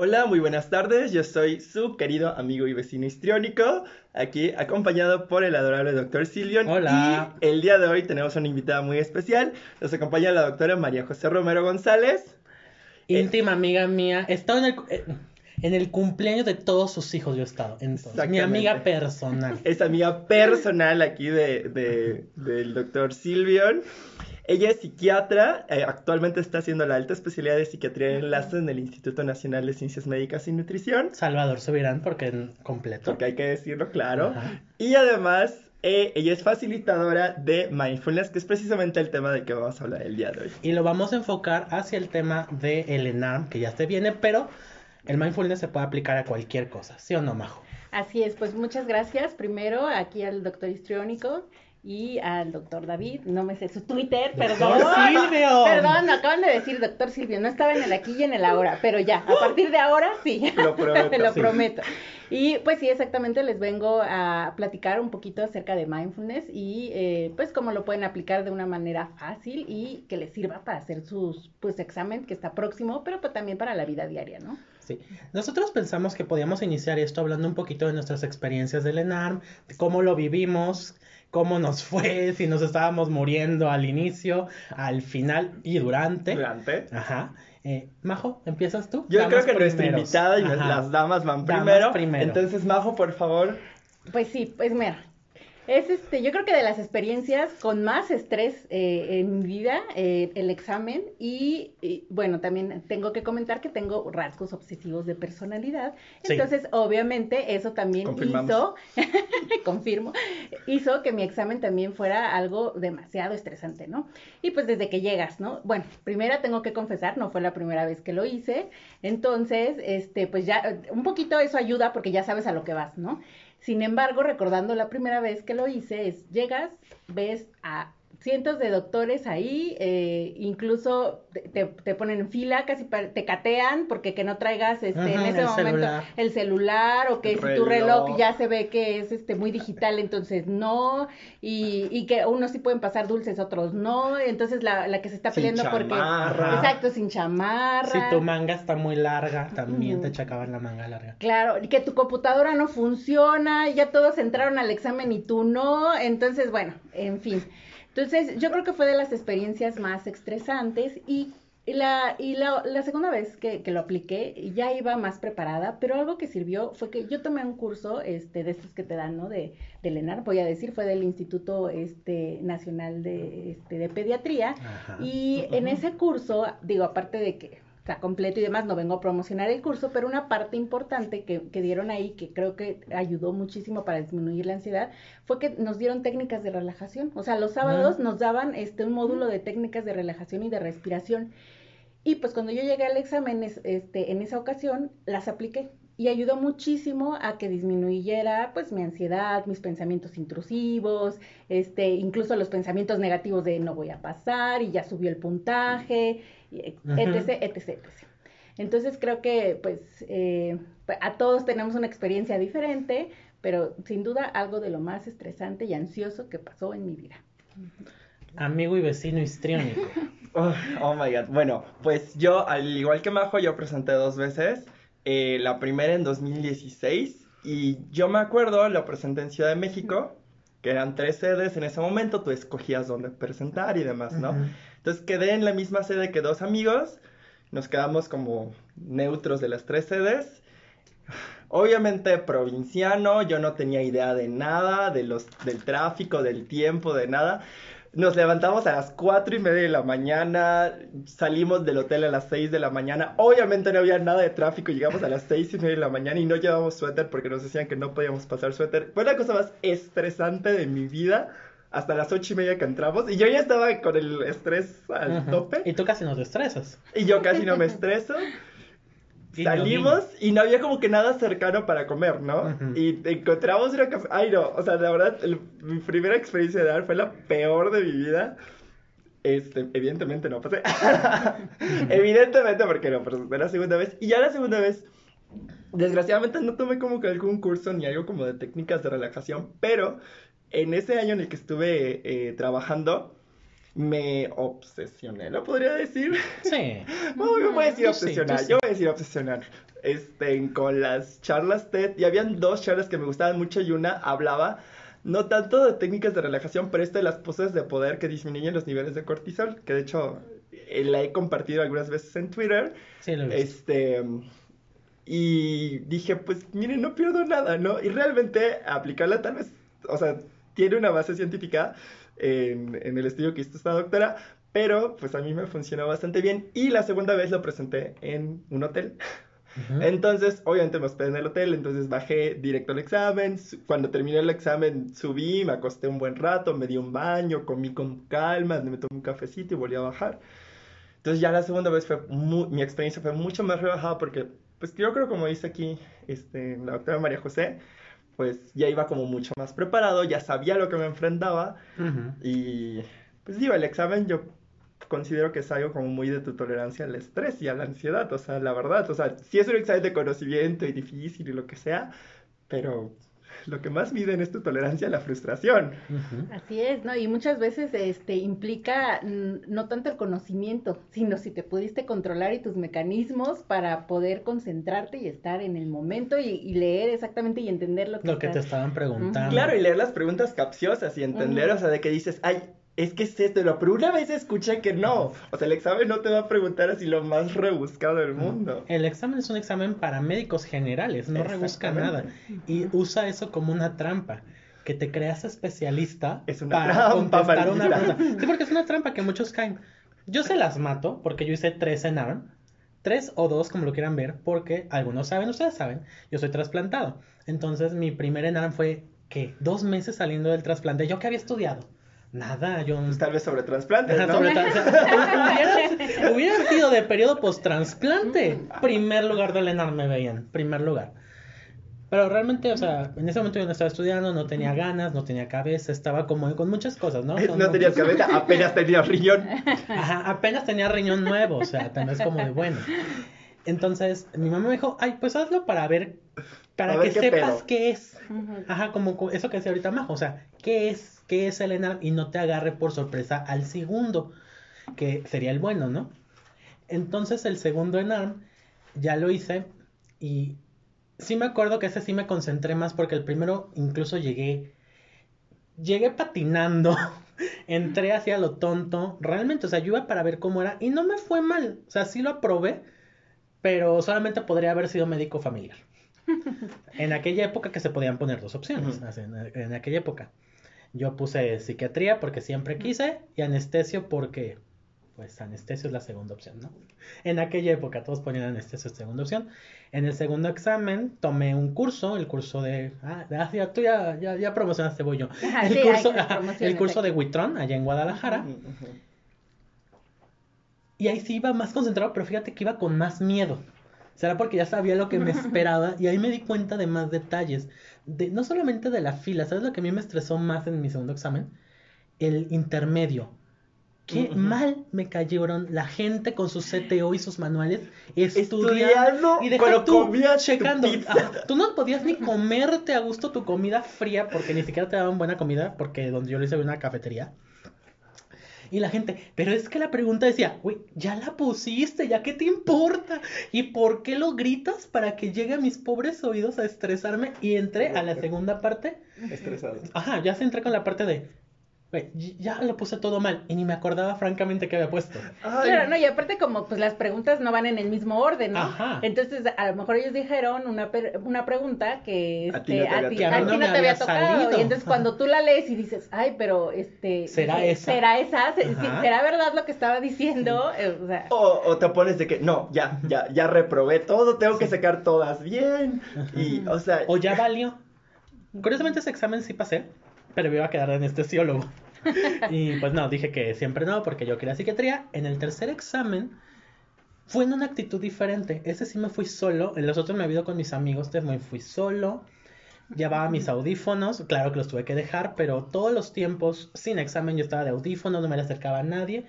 Hola, muy buenas tardes. Yo soy su querido amigo y vecino histriónico, aquí acompañado por el adorable doctor Silvion. Hola. Y el día de hoy tenemos una invitada muy especial. Nos acompaña la doctora María José Romero González. Íntima amiga mía. He estado en el, eh, en el cumpleaños de todos sus hijos, yo he estado. Entonces, mi amiga personal. Es amiga personal aquí de, de- del doctor Silvion. Ella es psiquiatra, eh, actualmente está haciendo la alta especialidad de psiquiatría en enlace en el Instituto Nacional de Ciencias Médicas y Nutrición. Salvador Subirán, porque en completo. porque hay que decirlo claro. Ajá. Y además, eh, ella es facilitadora de mindfulness, que es precisamente el tema del que vamos a hablar el día de hoy. Y lo vamos a enfocar hacia el tema de el ENARM, que ya se viene, pero el mindfulness se puede aplicar a cualquier cosa, ¿sí o no, Majo? Así es, pues muchas gracias. Primero aquí al doctor histriónico y al doctor David. No me sé su Twitter, perdón. ¡Doctor Silvio! Perdón, me acaban de decir doctor Silvio. No estaba en el aquí y en el ahora, pero ya, a partir de ahora sí. Lo prometo, Lo sí. prometo. Y pues sí, exactamente les vengo a platicar un poquito acerca de mindfulness y eh, pues cómo lo pueden aplicar de una manera fácil y que les sirva para hacer sus pues examen que está próximo, pero pues, también para la vida diaria, ¿no? Sí. Nosotros pensamos que podíamos iniciar esto hablando un poquito de nuestras experiencias del ENARM, de cómo lo vivimos, cómo nos fue, si nos estábamos muriendo al inicio, al final y durante. Durante. Ajá. Eh, Majo, ¿empiezas tú? Yo Damas creo que nuestra invitada y Ajá. las damas van Damas primero. primero. Entonces, Majo, por favor. Pues sí, pues mira, es este, yo creo que de las experiencias con más estrés eh, en mi vida, eh, el examen y, y, bueno, también tengo que comentar que tengo rasgos obsesivos de personalidad, Sí. entonces obviamente eso también hizo, confirmo, hizo que mi examen también fuera algo demasiado estresante, ¿no? Y pues desde que llegas, ¿no? Bueno, primera tengo que confesar, no fue la primera vez que lo hice, entonces, este, pues ya, un poquito eso ayuda porque ya sabes a lo que vas, ¿no? Sin embargo, recordando la primera vez que lo hice, es llegas, ves a cientos de doctores ahí, eh, incluso te, te- ponen en fila, casi te catean porque que no traigas este, en ese el momento celular. el celular o que El si tu reloj ya se ve que es este muy digital, entonces no, y, y que unos sí pueden pasar dulces, otros no, entonces la, la que se está Sin peleando porque... chamarra. Exacto, sin chamarra. Si tu manga está muy larga, también te Ujú. checaban la manga larga. Claro, y que tu computadora no funciona, ya todos entraron al examen y tú no, entonces bueno, en fin. Entonces yo creo que fue de las experiencias más estresantes y la, y la, la segunda vez que, que lo apliqué ya iba más preparada, pero algo que sirvió fue que yo tomé un curso este, de estos que te dan, ¿no? De, de LENAR, voy a decir, fue del Instituto este, Nacional de, este, de Pediatría. Ajá. Y en ese curso, digo, aparte de que está completo y demás, no vengo a promocionar el curso, pero una parte importante que, que dieron ahí, que creo que ayudó muchísimo para disminuir la ansiedad, fue que nos dieron técnicas de relajación. O sea, los sábados Ah. nos daban este un módulo de técnicas de relajación y de respiración. Y pues cuando yo llegué al examen, es- este, en esa ocasión, las apliqué. Y ayudó muchísimo a que disminuyera pues mi ansiedad, mis pensamientos intrusivos, este, incluso los pensamientos negativos de no voy a pasar y ya subió el puntaje. Etc, etc, etc. Entonces creo que pues eh, a todos tenemos una experiencia diferente, pero sin duda algo de lo más estresante y ansioso que pasó en mi vida. Amigo y vecino histriónico. Oh, oh my god. Bueno, pues yo, al igual que Majo, yo presenté dos veces. Eh, la primera en 2016. Y yo me acuerdo, lo presenté en Ciudad de México, que eran tres sedes en ese momento. Tú escogías dónde presentar y demás, ¿no? Entonces quedé en la misma sede que dos amigos. Nos quedamos como neutros de las tres sedes. Obviamente provinciano, yo no tenía idea de nada, de los, del tráfico, del tiempo, de nada. Nos levantamos a las cuatro y media de la mañana, salimos del hotel a las seis de la mañana. Obviamente no había nada de tráfico, llegamos a las seis y media de la mañana y no llevábamos suéter porque nos decían que no podíamos pasar suéter. Fue la cosa más estresante de mi vida hasta las ocho y media que entramos y yo ya estaba con el estrés al Ujú. tope Y tú casi nos estresas. y yo casi no me estreso. Salimos y no había como que nada cercano para comer, ¿no? Y encontramos una café. Ay, no, o sea, la verdad, el- mi primera experiencia de dar fue la peor de mi vida. Este, evidentemente no pasé. evidentemente porque no, pero fue la segunda vez. Y ya la segunda vez, desgraciadamente no tomé como que algún curso ni algo como de técnicas de relajación, pero en ese año en el que estuve eh, trabajando, me obsesioné, ¿lo podría decir? Sí. No, yo voy a decir sí, obsesionar, sí. yo voy a decir obsesionar. Este, con las charlas TED, y habían dos charlas que me gustaban mucho y una hablaba no tanto de técnicas de relajación, pero esto de las poses de poder que disminuyen los niveles de cortisol, que de hecho eh, la he compartido algunas veces en Twitter. Sí, lo he visto. Este, y dije, pues miren, no pierdo nada, ¿no? Y realmente aplicarla tal vez, o sea, tiene una base científica en, en el estudio que hizo esta doctora, pero pues a mí me funcionó bastante bien. Y la segunda vez lo presenté en un hotel. Entonces, obviamente me hospedé en el hotel, entonces bajé directo al examen. Cuando terminé el examen, subí, me acosté un buen rato, me di un baño, comí con calma, me tomé un cafecito y volví a bajar. Entonces ya la segunda vez fue mu- mi experiencia fue mucho más relajada porque, pues yo creo como dice aquí este, la doctora María José, pues ya iba como mucho más preparado, ya sabía lo que me enfrentaba. Y pues digo, el examen yo considero que es algo como muy de tu tolerancia al estrés y a la ansiedad, o sea, la verdad, o sea, sí es un examen de conocimiento y difícil y lo que sea, pero lo que más miden es tu tolerancia a la frustración. Así es, ¿no? Y muchas veces este implica mm, no tanto el conocimiento, sino si te pudiste controlar y tus mecanismos para poder concentrarte y estar en el momento y, y leer exactamente y entender lo que, Lo que te estaban preguntando. Claro, y leer las preguntas capciosas y entender, o sea, de que dices, ay, es que es esto, pero una vez escuché que no. O sea, el examen no te va a preguntar así lo más rebuscado del mundo. El examen es un examen para médicos generales, no rebusca nada. Y usa eso como una trampa. Que te creas especialista Es una para trampa, contestar una pregunta. Sí, porque es una trampa que muchos caen. Yo se las mato porque yo hice tres en ARM. Tres o dos, como lo quieran ver, porque algunos saben, ustedes saben, yo soy trasplantado. Entonces, mi primer en ARM fue, ¿qué? Dos meses saliendo del trasplante. ¿Yo qué había estudiado? Nada, yo... Pues tal vez sobre trasplantes, Ajá, ¿no? sobre tra- o sea, hubiera, hubiera sido de periodo post-trasplante. Primer lugar del ENAR me veían, primer lugar. Pero realmente, o sea, en ese momento yo no estaba estudiando, no tenía ganas, no tenía cabeza, estaba como con muchas cosas, ¿no? Son No tenías muchos- cabeza, apenas tenías riñón. Ajá, apenas tenía riñón nuevo, o sea, también es como de bueno. Entonces, mi mamá me dijo, ay, pues hazlo para ver, para que qué sepas pedo". qué es. Ajá, como co- eso que decía ahorita Majo, o sea, ¿qué es, qué es el ENARM? Y no te agarre por sorpresa al segundo, que sería el bueno, ¿no? Entonces el segundo ENARM ya lo hice y sí me acuerdo que ese sí me concentré más porque el primero incluso llegué, llegué patinando, entré hacia lo tonto, realmente, o sea, yo iba para ver cómo era y no me fue mal, o sea, sí lo aprobé, pero solamente podría haber sido médico familiar. En aquella época que se podían poner dos opciones, en, en aquella época. Yo puse psiquiatría porque siempre quise y anestesio porque, pues, anestesio es la segunda opción, ¿no? En aquella época todos ponían anestesio segunda opción. En el segundo examen tomé un curso, el curso de... Ah, ah, ya, tú ya, ya, ya promocionaste, voy yo. Ajá, el, sí, curso, el curso de Huitrón, allá en Guadalajara. Y ahí sí iba más concentrado, pero fíjate que iba con más miedo. Será porque ya sabía lo que me esperaba y ahí me di cuenta de más detalles. De, no solamente de la fila, ¿sabes lo que a mí me estresó más en mi segundo examen? El intermedio. Qué mal me cayeron la gente con su CTO y sus manuales estudiando Estudiando, y deja tú checando. Ajá, tú no podías ni comerte a gusto tu comida fría porque ni siquiera te daban buena comida porque donde yo lo hice había una cafetería. Y la gente, pero es que la pregunta decía, güey, ya la pusiste, ya qué te importa. ¿Y por qué lo gritas para que llegue a mis pobres oídos a estresarme? Y entré a la segunda parte. Estresado. Ajá, ya se entré con la parte de, ya lo puse todo mal. Y ni me acordaba francamente que había puesto. Ay, Claro, no, y aparte como pues las preguntas no van en el mismo orden, ¿no? Ajá. Entonces, a lo mejor ellos dijeron una, per- una pregunta que, A ti este, no te había ti, ti no no me te había había tocado. salido. Y entonces cuando tú la lees y dices, ay, pero este... ¿Será eh, esa? ¿Será esa? Se- sí, Ajá. ¿Será verdad lo que estaba diciendo? O sea, O, o te pones de que, no, ya, ya, ya reprobé todo, tengo que sacar todas bien. Y, o sea, O ya valió. Curiosamente ese examen sí pasé, pero me iba a quedar de anestesiólogo. Y pues no, dije que siempre no, porque yo quería psiquiatría. En el tercer examen fue en una actitud diferente. Ese sí me fui solo. En los otros me he ido con mis amigos, este me fui solo. Llevaba mis audífonos, claro que los tuve que dejar, pero todos los tiempos sin examen yo estaba de audífonos, no me le acercaba a nadie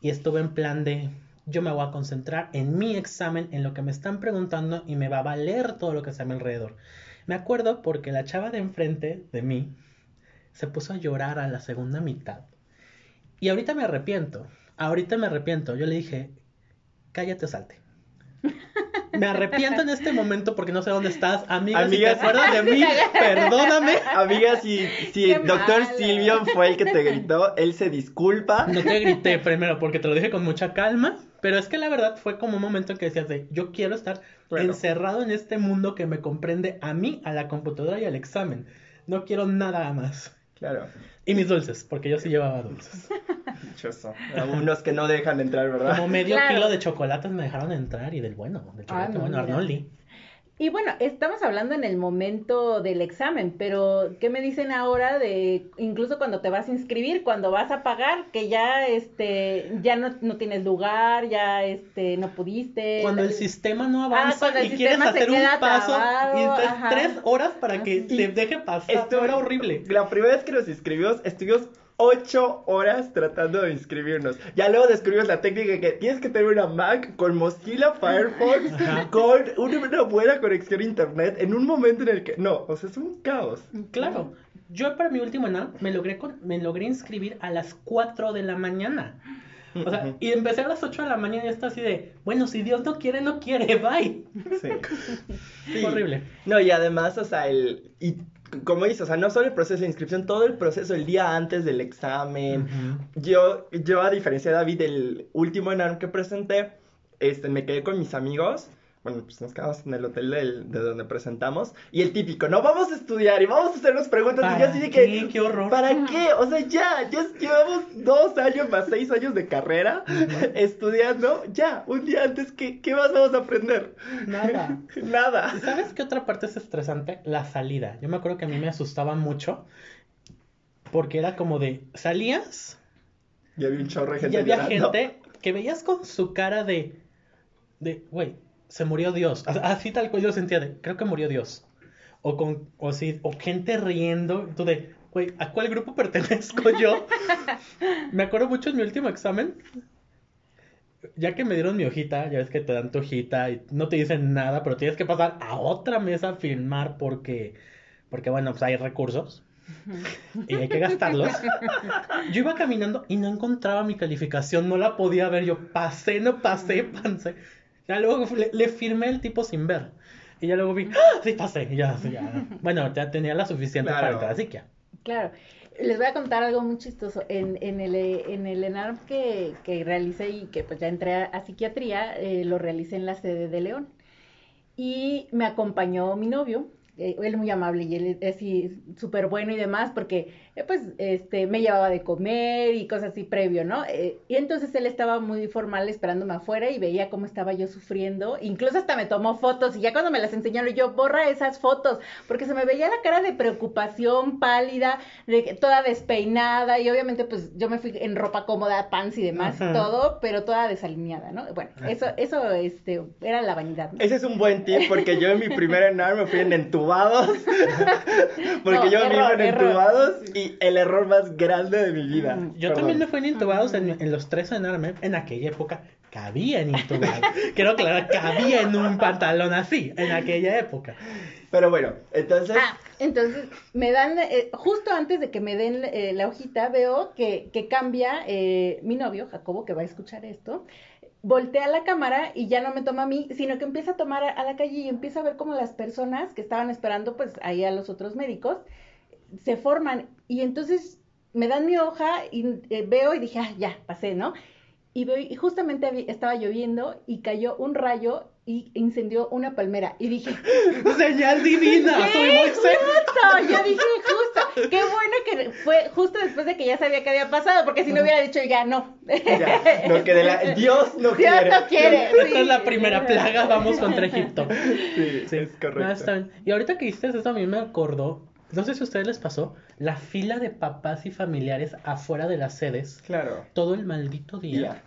y estuve en plan de yo me voy a concentrar en mi examen, en lo que me están preguntando y me va a valer todo lo que está a mi alrededor. Me acuerdo porque la chava de enfrente de mí se puso a llorar a la segunda mitad Y ahorita me arrepiento. Ahorita me arrepiento. Yo le dije, cállate, salte. Me arrepiento en este momento porque no sé dónde estás. Amiga, si te Amiga, acuerdas de mí, perdóname. Amiga, si, si doctor. Silvio fue el que te gritó, él se disculpa. No te grité primero porque te lo dije con mucha calma, pero es que la verdad fue como un momento en que decías de, yo quiero estar Bueno. encerrado en este mundo que me comprende a mí, a la computadora y al examen. No quiero nada más. Claro, Y mis dulces, porque yo sí llevaba dulces. dichoso. A unos que no dejan entrar, ¿verdad? Como medio Claro. kilo de chocolates me dejaron entrar y del bueno, del chocolate Ah, bueno, mira. Arnoldi. Y bueno, estamos hablando en el momento del examen, pero ¿qué me dicen ahora de incluso cuando te vas a inscribir, cuando vas a pagar, que ya este ya no, no tienes lugar, ya este no pudiste? Cuando el sistema no avanza Ah, cuando el y quieres sistema se hacer un queda paso trabado, y ajá. tres horas para que te deje pasar. Esto era horrible. La primera vez que nos inscribimos, estuvimos ocho horas tratando de inscribirnos. Ya luego descubrimos la técnica que tienes que tener una Mac con Mozilla Firefox, Ajá. con una, buena conexión a internet, en un momento en el que... No, o sea, es un caos. Claro. Yo para mi último ENAR me logré, con- me logré inscribir a las 4 de la mañana. O sea, y empecé a las 8 de la mañana y está así de, bueno, si Dios no quiere, no quiere, bye. Sí. Sí. Horrible. No, y además, o sea, el... Y como dices, o sea, no solo el proceso de inscripción, todo el proceso el día antes del examen. Yo, yo a diferencia de David, el último ENARM que presenté, este, me quedé con mis amigos. Bueno, pues nos quedamos en el hotel del- de donde presentamos. Y el típico, no vamos a estudiar y vamos a hacernos preguntas. Y yo así de que, qué? ¡Qué horror! ¿para qué? O sea, ya, ya llevamos dos años más seis años de carrera estudiando. Ya, un día antes, ¿qué, qué más vamos a aprender? Nada. Nada. ¿Y ¿Sabes qué otra parte es estresante? La salida. Yo me acuerdo que a mí me asustaba mucho porque era como de, salías Y había un chorro de y gente había llorando. gente que veías con su cara de, de, güey, se murió Dios. Así tal cual yo sentía de, creo que murió Dios. O con, o sí, o gente riendo, tú de, güey, ¿a cuál grupo pertenezco yo? me acuerdo mucho en mi último examen, ya que me dieron mi hojita, ya ves que te dan tu hojita y no te dicen nada, pero tienes que pasar a otra mesa a filmar porque, porque bueno, pues hay recursos y hay que gastarlos. Yo iba caminando y no encontraba mi calificación, no la podía ver. Yo pasé, no pasé, pasé. Ya luego le, le firmé el tipo sin ver. Y ya luego vi, ¡ah! sí pasé, y ya, sí, ya. Bueno, ya tenía la suficiente para Claro. entrar, así que. Claro. Les voy a contar algo muy chistoso. En, en el, en el ENARM que, que realicé y que pues ya entré a, a psiquiatría, eh, lo realicé en la sede de León. Y me acompañó mi novio, eh, él muy amable y él es súper bueno y demás, porque pues este me llevaba de comer y cosas así previo, ¿no? Eh, y entonces él estaba muy formal esperándome afuera y veía cómo estaba yo sufriendo, incluso hasta me tomó fotos y ya cuando me las enseñaron yo, borra esas fotos, porque se me veía la cara de preocupación pálida, de toda despeinada y obviamente pues yo me fui en ropa cómoda, pants y demás Ajá. todo, pero toda desalineada, ¿no? Bueno, eso, eso este, era la vanidad. ¿no? Ese es un buen tip porque yo en mi primer ENAR me fui en entubados. porque No, yo error, iba en error. entubados y el error más grande de mi vida. Mm, Yo Perdón. también me fui en intubados en, en los tres en Arme. En aquella época cabía en intubados. Quiero aclarar, cabía en un pantalón así, en aquella época. Pero bueno, entonces. Ah, entonces me dan, eh, justo antes de que me den eh, la hojita, veo que, que cambia eh, mi novio, Jacobo, que va a escuchar esto, voltea la cámara y ya no me toma a mí, sino que empieza a tomar a, a la calle y empieza a ver como las personas que estaban esperando, pues ahí a los otros médicos, se forman. Y entonces me dan mi hoja y eh, veo y dije, ah, ya, pasé, ¿no? Y, veo, y justamente estaba lloviendo y cayó un rayo y incendió una palmera. Y dije, Señal divina, soy ¡Qué Moisés. justo! Yo dije justo. Qué bueno que fue justo después de que ya sabía que había pasado, porque si no hubiera dicho ya no. Ya, no, que de la- Dios no Dios quiere. no quiere. Esta sí. es la primera plaga, vamos contra Egipto. Sí, Sí, es correcto. no. Y ahorita que hiciste eso, a mí me acordó, no sé si a ustedes les pasó, la fila de papás y familiares afuera de las sedes, Claro. todo el maldito día.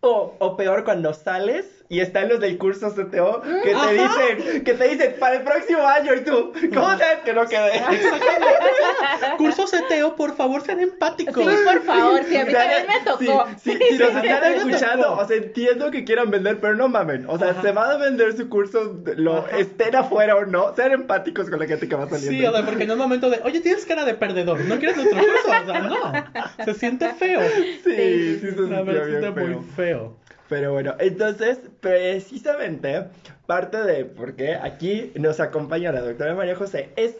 O, o peor, cuando sales y están los del curso CTO que te dicen, que te dicen para el próximo año y tú, ¿cómo sabes que no quedé? Curso CTO, por favor, sean empáticos. Sí, por favor, sí, a mí también me tocó. Si, si, si nos Sí, están sí, sí. escuchando, o sea, entiendo que quieran vender, pero no mamen. O sea, Ajá. se van a vender su curso, lo Ajá. estén afuera o no, sean empáticos con la gente que va saliendo. Sí, o sea, porque en un momento de, oye, tienes cara de perdedor, ¿no quieres nuestro curso? O sea, no, se siente feo. Sí, sí, se sentía verdad, se bien siente feo. muy feo. Pero bueno, entonces, precisamente, parte de por qué aquí nos acompaña la doctora María José es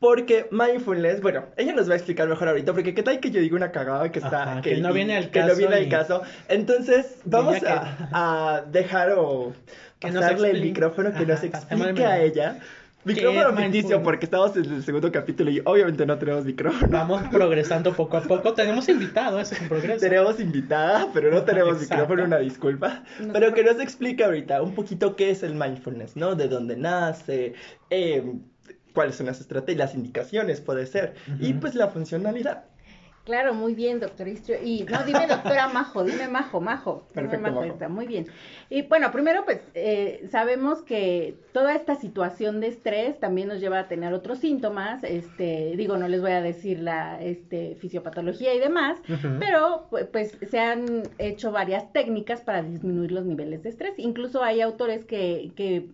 porque mindfulness, bueno, ella nos va a explicar mejor ahorita, porque qué tal que yo diga una cagada que está... Ajá, que no viene al que no caso viene al caso. Entonces, vamos a, a dejar o Que pasarle el micrófono que Ajá, nos explique a el- ella. ¿Qué Micrófono ficticio, porque estamos en el segundo capítulo y obviamente no tenemos micrófono. Vamos progresando poco a poco. Tenemos invitado, eso es un progreso. Tenemos invitada, pero no tenemos Exacto. micrófono, una disculpa. No Pero que nos explique ahorita un poquito qué es el mindfulness, ¿no? De dónde nace, eh, cuáles son las estrategias, las indicaciones, puede ser, y pues la funcionalidad. Claro, muy bien, doctor Istrio. Y no, dime doctora Majo, dime Majo, Majo. Dime Perfecto, Majo. está muy bien. Y bueno, primero pues eh, sabemos que toda esta situación de estrés también nos lleva a tener otros síntomas. Este, digo, no les voy a decir la este, fisiopatología y demás, pero pu- pues se han hecho varias técnicas para disminuir los niveles de estrés. Incluso hay autores que, que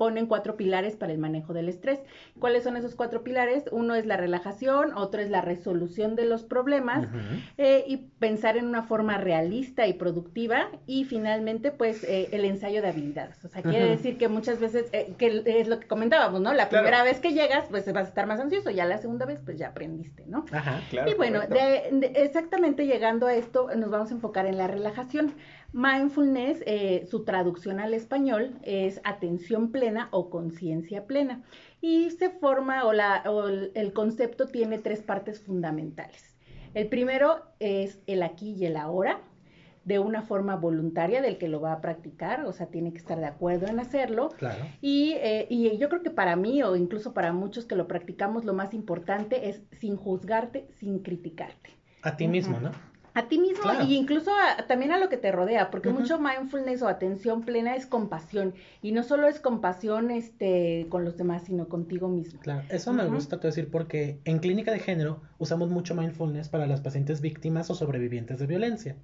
ponen cuatro pilares para el manejo del estrés. ¿Cuáles son esos cuatro pilares? Uno es la relajación, otro es la resolución de los problemas eh, y pensar en una forma realista y productiva y finalmente pues eh, el ensayo de habilidades. O sea, quiere decir que muchas veces, eh, que es lo que comentábamos, ¿no? La Claro. primera vez que llegas pues vas a estar más ansioso, ya la segunda vez pues ya aprendiste, ¿no? Ajá. Claro, y bueno, de- exactamente llegando a esto, nos vamos a enfocar en la relajación. Mindfulness, eh, su traducción al español es atención plena o conciencia plena. Y se forma, o, la, o el, concepto tiene tres partes fundamentales. El primero es el aquí y el ahora, de una forma voluntaria del que lo va a practicar, o sea, tiene que estar de acuerdo en hacerlo. Claro. Y, eh, y yo creo que para mí, o incluso para muchos que lo practicamos, lo más importante es sin juzgarte, sin criticarte. A ti mismo. ¿no? A ti mismo Claro. y incluso a- también a lo que te rodea, porque mucho mindfulness o atención plena es compasión. Y no solo es compasión este, con los demás, sino contigo mismo. Claro, eso me gusta te decir porque en clínica de género usamos mucho mindfulness para las pacientes víctimas o sobrevivientes de violencia.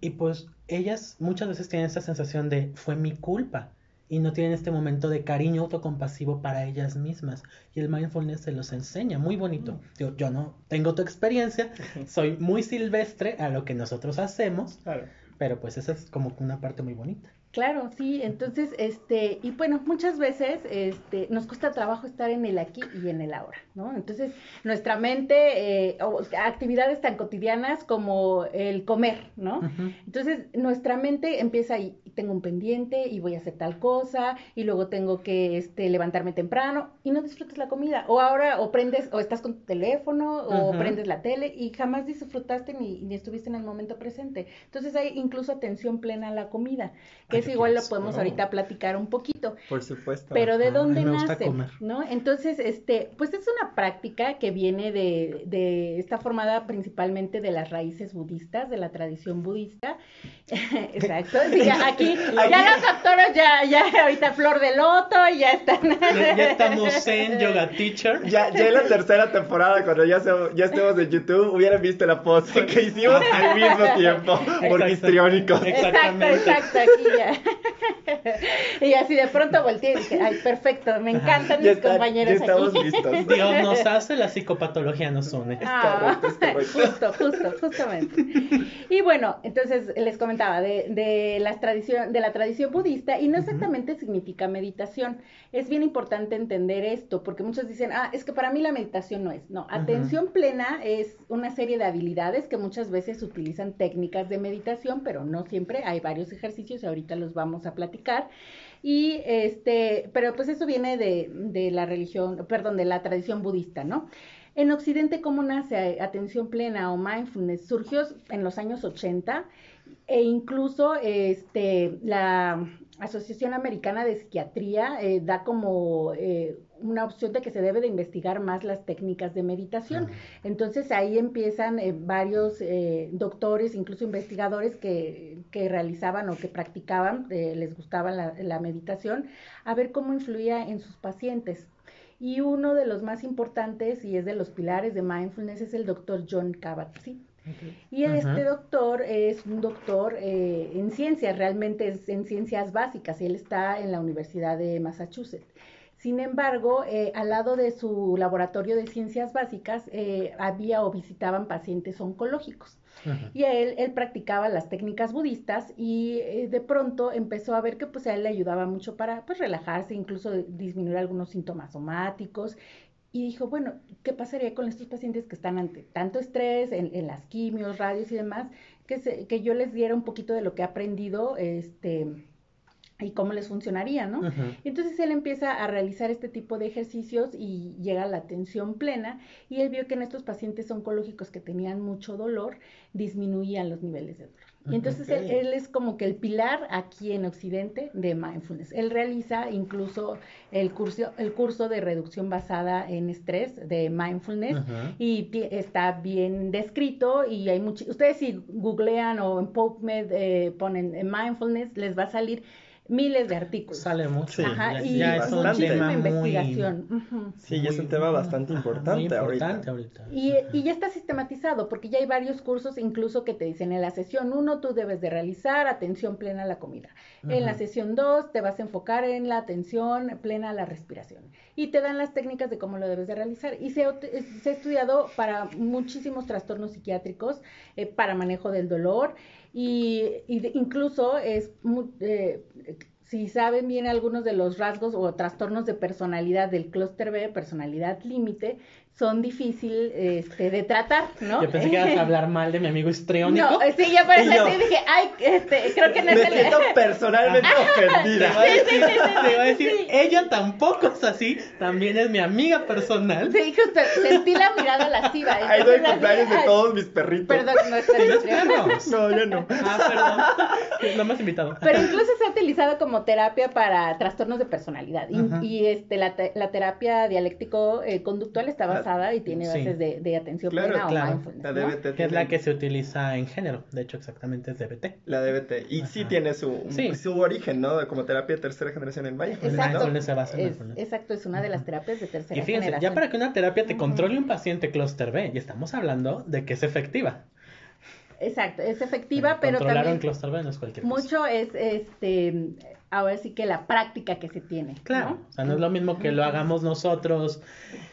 Y pues ellas muchas veces tienen esa sensación de fue mi culpa y no tienen este momento de cariño autocompasivo para ellas mismas. Y el mindfulness se los enseña, muy bonito. Yo, yo no tengo tu experiencia, soy muy silvestre a lo que nosotros hacemos, Claro. pero pues esa es como una parte muy bonita. Claro, sí, entonces, este, y bueno, muchas veces, este, nos cuesta trabajo estar en el aquí y en el ahora, ¿no? Entonces, nuestra mente, eh, o actividades tan cotidianas como el comer, ¿no? Entonces, nuestra mente empieza y tengo un pendiente y voy a hacer tal cosa y luego tengo que este, levantarme temprano y no disfrutas la comida. O ahora, o prendes, o estás con tu teléfono, o prendes la tele y jamás disfrutaste ni, ni estuviste en el momento presente. Entonces, hay incluso atención plena a la comida, que Ay, es yo igual lo podemos eso. ahorita platicar un poquito. Por supuesto. Pero ¿de Ajá, a mí dónde nace? comer. ¿No? Entonces, este, pues es una práctica que viene de, de, está formada principalmente de las raíces budistas, de la tradición budista. Exacto. Sí, ya aquí, ya los doctores ya, ya ahorita flor de loto, ya están. Ya, ya estamos en Yoga Teacher. Ya, ya en la tercera temporada, cuando ya, se- ya estemos en YouTube, hubieran visto la pose que hicimos al mismo tiempo, Exacto. histriónicos. Exacto, Exactamente. exacto, aquí ya. y así de pronto volteé y dije, ay, perfecto, me encantan Ya, mis está- ya compañeros estamos aquí. listos. Dios nos hace, la psicopatología nos une. Ah, correcto, es correcto. justo, justo, justamente. Y bueno, entonces les comentaba de, de, las tradición, de la tradición budista y no exactamente significa meditación. Es bien importante entender esto porque muchos dicen, ah, es que para mí la meditación no es. No, atención plena es una serie de habilidades que muchas veces utilizan técnicas de meditación, pero no siempre. Hay varios ejercicios y ahorita los vamos a platicar. Y este, pero pues eso viene de, de la religión, perdón, de la tradición budista, ¿no? En Occidente, ¿cómo nace atención plena o mindfulness? Surgió en los años 80 e incluso este, la Asociación Americana de Psiquiatría eh, da como eh, una opción de que se debe de investigar más las técnicas de meditación. Entonces ahí empiezan eh, varios eh, doctores, incluso investigadores que, que, realizaban o que practicaban, eh, les gustaba la, la, meditación, a ver cómo influía en sus pacientes. Y uno de los más importantes y es de los pilares de mindfulness es el doctor John Kabat-Zinn. Y este doctor es un doctor eh, en ciencias, realmente es en ciencias básicas, y él está en la Universidad de Massachusetts. Sin embargo, eh, al lado de su laboratorio de ciencias básicas eh, había o visitaban pacientes oncológicos. Y él, él practicaba las técnicas budistas y de pronto empezó a ver que pues a él le ayudaba mucho para pues relajarse, incluso disminuir algunos síntomas somáticos y dijo, bueno, ¿qué pasaría con estos pacientes que están ante tanto estrés, en, las quimios, radios y demás, que, se, que yo les diera un poquito de lo que he aprendido, este, y cómo les funcionaría, ¿no? Entonces él empieza a realizar este tipo de ejercicios y llega a la atención plena y él vio que en estos pacientes oncológicos que tenían mucho dolor disminuían los niveles de dolor. Y entonces él, es como que el pilar aquí en Occidente de mindfulness. Él realiza incluso el curso, el curso de reducción basada en estrés de mindfulness y está bien descrito y hay muchos, ustedes si googlean o en PubMed eh, ponen mindfulness les va a salir miles de artículos. Sale mucho. Ajá, y ya es muchísima investigación. Sí, es un tema bastante importante, ahorita. Y, y, ya está sistematizado, porque ya hay varios cursos incluso que te dicen en la sesión 1 tú debes de realizar atención plena a la comida. En la sesión 2 te vas a enfocar en la atención plena a la respiración. Y te dan las técnicas de cómo lo debes de realizar. Y se, se ha estudiado para muchísimos trastornos psiquiátricos, eh, para manejo del dolor y, incluso es eh, si saben bien algunos de los rasgos o trastornos de personalidad del clúster B, personalidad límite, son difíciles este, de tratar, ¿no? Yo pensé que ibas a hablar mal de mi amigo histriónico. No, sí, ya parece así dije, ay, este, creo que no Me siento personalmente ofendida. Sí, sí, sí, Te iba a decir, ella tampoco es así, también es mi amiga personal. Sí, justo, sentí la mirada lasciva. Ahí doy cumpleaños de todos mis perritos. Perdón, no es perros? No, yo no. Ah, perdón. No me has invitado. Pero incluso se ha utilizado como terapia para trastornos de personalidad. Y, y este, la, la terapia dialéctico-conductual eh, está basada y tiene bases de, de, atención plena o mindfulness. La DBT que es la que se utiliza en género, de hecho exactamente es DBT. La DBT, y sí tiene su, su origen, ¿no? Como terapia de tercera generación en mindfulness. Exacto, se basa en es, exacto, es una de las terapias de tercera y fíjense, generación. Ya para que una terapia te controle un paciente cluster B, y estamos hablando de que es efectiva. Exacto, es efectiva, pero también un cluster B no es cualquier cosa. Mucho es este ahora sí que la práctica que se tiene. Claro, o sea, no es lo mismo que lo hagamos nosotros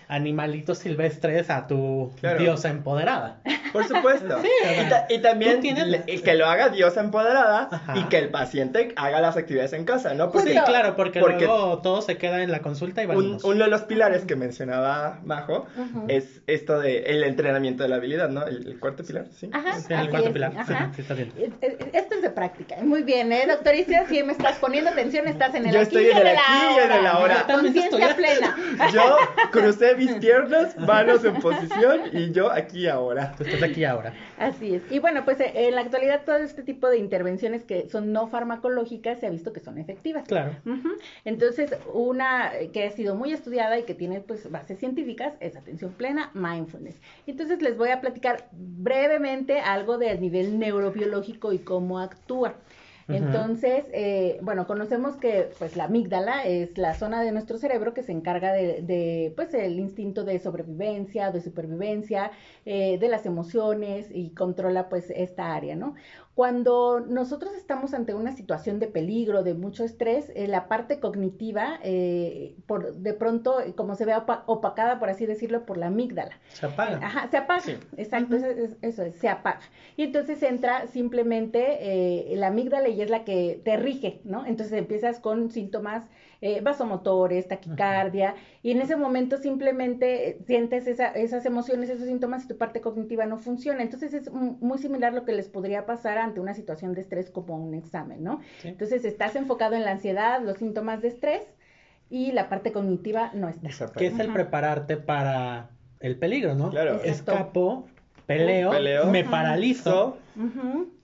animalitos silvestres a tu diosa empoderada. Por supuesto. y, también que lo haga diosa empoderada y que el paciente haga las actividades en casa, ¿no? Porque, sí, claro, porque, luego todo se queda en la consulta y un, uno de los pilares que mencionaba Majo es esto de el entrenamiento de la habilidad, ¿no? El, cuarto pilar, ¿sí? Ajá, el cuarto pilar, sí, está bien. Eh, eh, esto es de práctica, muy bien, ¿eh, doctoricia? Si me estás poniendo atención, estás en el Yo estoy en el aquí y en el ahora. Conciencia plena. Yo crucé mis piernas, manos en posición y yo aquí ahora. Tú estás aquí ahora. Así es. Y bueno, pues eh, en la actualidad todo este tipo de intervenciones que son no farmacológicas se ha visto que son efectivas. Claro. Entonces, una que ha sido muy estudiada y que tiene pues bases científicas es atención plena, mindfulness. Entonces les voy a platicar brevemente algo del nivel neurobiológico y cómo actúa. Entonces, eh, bueno, conocemos que pues la amígdala es la zona de nuestro cerebro que se encarga de, de pues el instinto de sobrevivencia, de supervivencia, eh, de las emociones y controla pues esta área, ¿no? Cuando nosotros estamos ante una situación de peligro, de mucho estrés, eh, la parte cognitiva, eh, por, de pronto, como se ve opacada, por así decirlo, por la amígdala. Se apaga. Ajá, se apaga. Exacto, eso, es, se apaga. Y entonces entra simplemente eh, la amígdala y es la que te rige, ¿no? Entonces empiezas con síntomas eh, vasomotores, taquicardia, y en ese momento simplemente eh, sientes esas emociones, esos síntomas y tu parte cognitiva no funciona. Entonces es muy similar lo que les podría pasar ante una situación de estrés como un examen, ¿no? Entonces estás enfocado en la ansiedad, los síntomas de estrés y la parte cognitiva no está. Que es el prepararte para el peligro, ¿no? Claro. Escapo, peleo, me paralizo.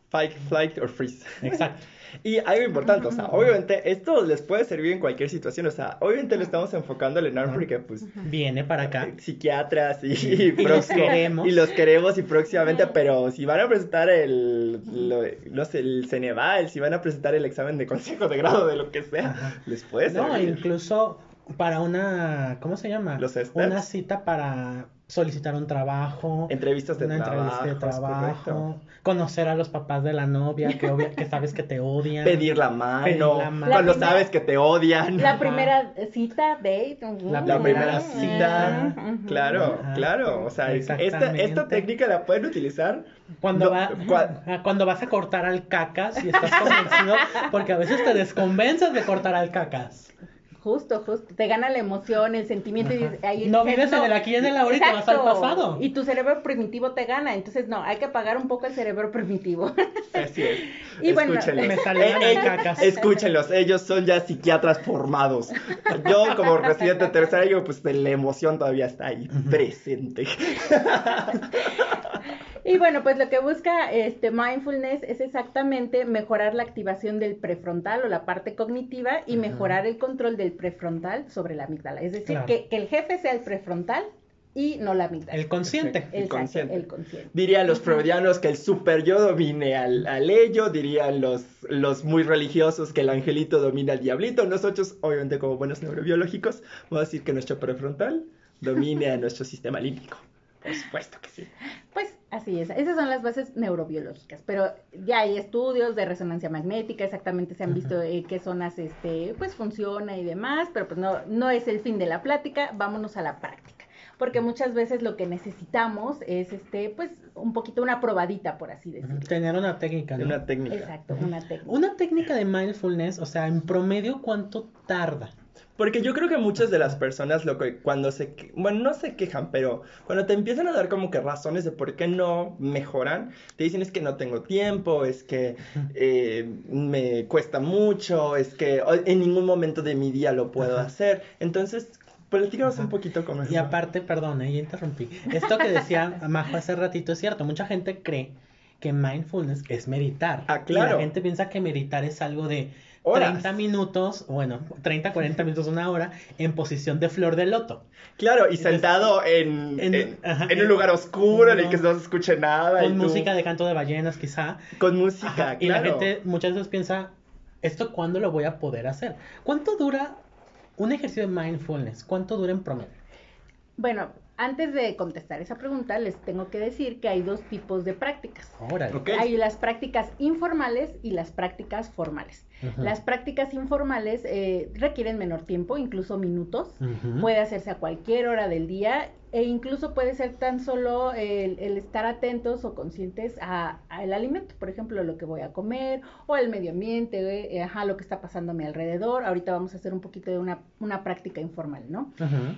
fight, flight or freeze. Exacto. Y algo importante, o sea, obviamente esto les puede servir en cualquier situación, o sea, obviamente lo estamos enfocando al ENARM porque pues Viene para acá. psiquiatras y, Y los próximo- queremos. y los queremos y próximamente, pero si van a presentar el, lo- no sé, el Ceneval, si van a presentar el examen de consejo de grado de lo que sea, Ajá. les puede No, servir. incluso para una, ¿cómo se llama? Los steps. Una cita para solicitar un trabajo. Entrevistas de una entrevista de trabajo, conocer a los papás de la novia que, obvia- que sabes que te odian. Pedir la mano, Pedir la mano. cuando primera- sabes que te odian. La primera cita, date. La La primera cita, claro, Ajá. claro, o sea, esta, esta técnica la pueden utilizar Cuando, No, va- cua- cuando vas a cortar al cacas y estás convencido, porque a veces te desconvences de cortar al cacas. Justo, justo. Te gana la emoción, el sentimiento. Y ahí No vives en el aquí y en el ahora y te vas al pasado. Y tu cerebro primitivo te gana. Entonces, no, hay que apagar un poco el cerebro primitivo. Así es. Y bueno, Escúchenlos. me salieron Eh, eh, cacas. Escúchenlos, ellos son ya psiquiatras formados. Yo, como residente de tercer año, pues la emoción todavía está ahí presente. Y bueno, pues lo que busca este mindfulness es exactamente mejorar la activación del prefrontal o la parte cognitiva y Ajá. mejorar el control del prefrontal sobre la amígdala. Es decir, Claro. que, que el jefe sea el prefrontal y no la amígdala. El consciente. Exacto, el consciente. El consciente. Dirían los freudianos que el super yo domine al, al ello, dirían los, los muy religiosos que el angelito domina al diablito. Nosotros, obviamente, como buenos neurobiológicos, vamos a decir que nuestro prefrontal domine a nuestro sistema límbico. Por supuesto que sí. Pues así es, esas son las bases neurobiológicas, pero ya hay estudios de resonancia magnética, exactamente se han visto eh, qué zonas este pues funciona y demás, pero pues no no es el fin de la plática, vámonos a la práctica, porque muchas veces lo que necesitamos es este pues un poquito una probadita por así decirlo. Tener una técnica, ¿no? Una técnica. Exacto, una técnica. Una técnica de mindfulness, o sea, en promedio, ¿cuánto tarda? Porque yo creo que muchas de las personas lo que cuando se, bueno, no se quejan, pero cuando te empiezan a dar como que razones de por qué no mejoran, te dicen es que no tengo tiempo, es que eh, me cuesta mucho, es que en ningún momento de mi día lo puedo Ajá. hacer. Entonces, platícanos un poquito con eso. Y aparte, perdón, ahí interrumpí. Esto que decía Majo hace ratito es cierto. Mucha gente cree que mindfulness es meditar. Ah, Y la claro. gente piensa que meditar es algo de Horas. 30 minutos, bueno, 30, 40 minutos, una hora, en posición de flor de loto. Claro, y sentado en, En- en, ajá, en en- un lugar oscuro en el que no se escuche nada. y Con tú- música de canto de ballenas, quizá. Con música, Ajá, Y claro. la gente muchas veces piensa, ¿esto cuándo lo voy a poder hacer? ¿Cuánto dura un ejercicio de mindfulness? ¿Cuánto dura en promedio? Bueno, antes de contestar esa pregunta, les tengo que decir que hay dos tipos de prácticas. Órale. Ok. Hay las prácticas informales y las prácticas formales. Las prácticas informales eh, requieren menor tiempo, incluso minutos. Puede hacerse a cualquier hora del día e incluso puede ser tan solo el, el estar atentos o conscientes a- al alimento, por ejemplo, lo que voy a comer o el medio ambiente, eh, ajá, lo que está pasando a mi alrededor. Ahorita vamos a hacer un poquito de una, una práctica informal, ¿no?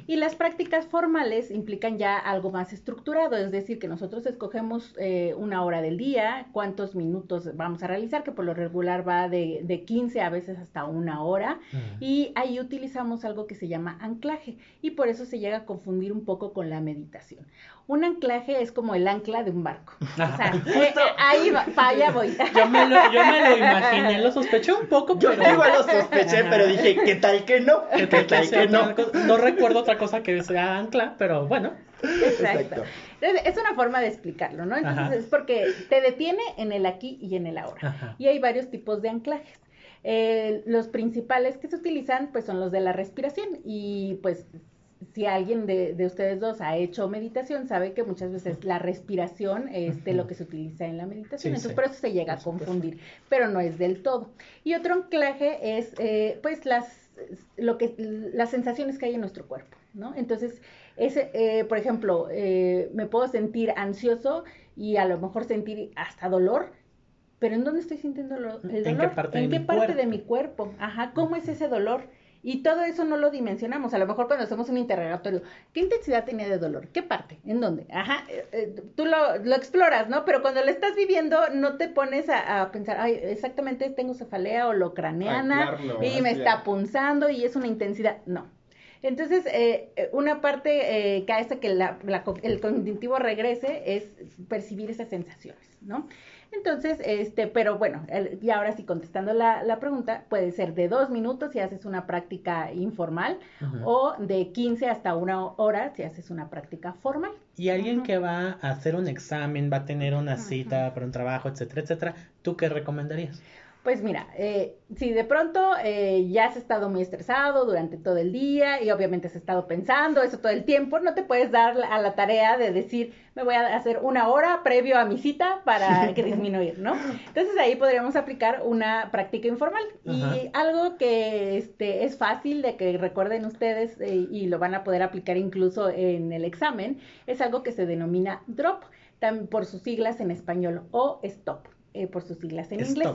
Y las prácticas formales implican ya algo más estructurado, es decir, que nosotros escogemos eh, una hora del día, cuántos minutos vamos a realizar, que por lo regular va de, de 15 a veces hasta una hora, y ahí utilizamos algo que se llama anclaje, y por eso se llega a confundir un poco con la meditación. Un anclaje es como el ancla de un barco. O sea, eh, eh, ahí va, para allá voy. Yo me, lo, yo me lo imaginé, lo sospeché un poco, Yo pero... igual lo sospeché, pero dije, ¿qué tal que no? ¿Qué tal que no? cosa- no recuerdo otra cosa que sea ancla, pero bueno. Exacto. Exacto. Entonces, es una forma de explicarlo, ¿no? Entonces Ajá. es porque te detiene en el aquí y en el ahora. Ajá. Y hay varios tipos de anclajes. Eh, los principales que se utilizan pues son los de la respiración y pues si alguien de, de ustedes dos ha hecho meditación sabe que muchas veces la respiración es de lo que se utiliza en la meditación, Sí, entonces sí. por eso se llega a confundir, pero no es del todo. Y otro anclaje es eh, pues las lo que las sensaciones que hay en nuestro cuerpo, ¿no? Entonces, ese, eh, por ejemplo, eh, me puedo sentir ansioso y a lo mejor sentir hasta dolor, pero ¿en dónde estoy sintiendo el dolor? ¿En qué parte de ¿En qué mi parte de cuerpo? mi cuerpo? Ajá, ¿cómo es ese dolor? Y todo eso no lo dimensionamos. A lo mejor cuando hacemos un interrogatorio, ¿qué intensidad tenía de dolor? ¿Qué parte? ¿En dónde? Ajá, eh, eh, tú lo, lo exploras, ¿no? Pero cuando lo estás viviendo, no te pones a, a pensar, ay, exactamente tengo cefalea o lo craneana y me está es. punzando y es una intensidad. No. Entonces, eh, eh, una parte eh, que hace que la- la el cognitivo regrese es percibir esas sensaciones, ¿no? Entonces, este, pero bueno, el- y ahora sí contestando la, la pregunta, puede ser de dos minutos si haces una práctica informal o de 15 hasta una hora si haces una práctica formal. Y alguien que va a hacer un examen, va a tener una cita para un trabajo, etcétera, etcétera, ¿tú qué recomendarías? Pues mira, eh, si de pronto eh, ya has estado muy estresado durante todo el día y obviamente has estado pensando eso todo el tiempo, no te puedes dar a la tarea de decir, me voy a hacer una hora previo a mi cita para que disminuir, ¿no? Entonces ahí podríamos aplicar una práctica informal Ajá. y algo que este, es fácil de que recuerden ustedes eh, y lo van a poder aplicar incluso en el examen, es algo que se denomina DROP, por sus siglas en español, o STOP, eh, por sus siglas en inglés.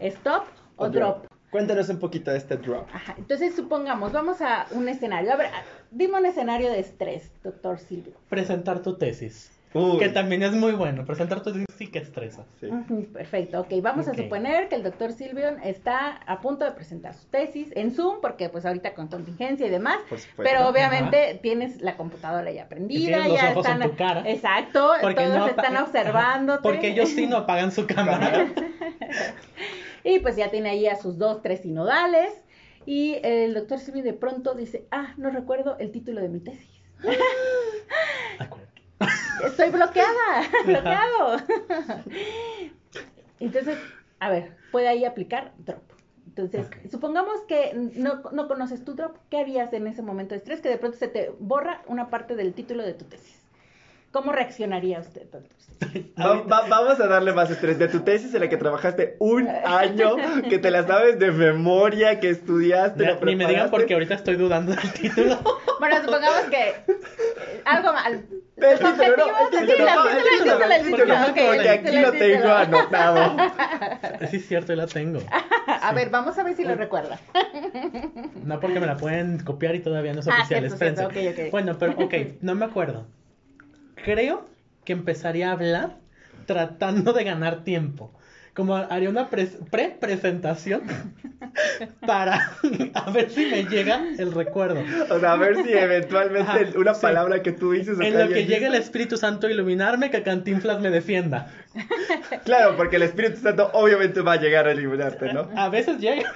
Stop. O, drop. Cuéntanos un poquito de este drop. Ajá. Entonces, supongamos, vamos a un escenario. A ver, dime un escenario de estrés, doctor Silvio. Presentar tu tesis. Uy, Que también es muy bueno. Presentar tu tesis sí que estresa. sí. Ujú, Perfecto, ok. Vamos a suponer que el doctor Silvio está a punto de presentar su tesis en Zoom, porque pues ahorita con contingencia y demás. Por supuesto. Pero obviamente tienes la computadora ya prendida, los ya ojos en están. tu cara. Exacto, Porque todos no están Ajá. observándote. Porque ellos sí no apagan su cámara. Y pues ya tiene ahí a sus dos, tres sinodales. Y el doctor Silvio de pronto dice, ah, no recuerdo el título de mi tesis. Acuérdate. Estoy bloqueada, bloqueado. Entonces, a ver, puede ahí aplicar drop. Entonces, supongamos que no, no conoces tu drop, ¿qué harías en ese momento de estrés? Que de pronto se te borra una parte del título de tu tesis. ¿Cómo reaccionaría usted? Va- va- vamos a darle más estrés de tu tesis en la que trabajaste un año, que te la sabes de memoria, que estudiaste, Ni me digan porque ahorita estoy dudando del título. Bueno, supongamos que eh, algo mal. El título, no, el título, no, el título, el título, la- ok, porque aquí lo tengo anotado. Sí, es cierto, la tengo. A ver, vamos a ver si lo recuerda. No porque me la pueden copiar y todavía no es Ah, oficial, cierto, cierto, espérense. Bueno, pero ok, no me acuerdo. Creo que empezaría a hablar tratando de ganar tiempo. Como haría una pres- pre-presentación para a ver si me llega el recuerdo. O sea, a ver si eventualmente Ajá, una sí. palabra que tú dices En lo que llegue el Espíritu Santo a iluminarme, que Cantinflas me defienda. Claro, porque el Espíritu Santo obviamente va a llegar a eliminarte, ¿no? A veces llega.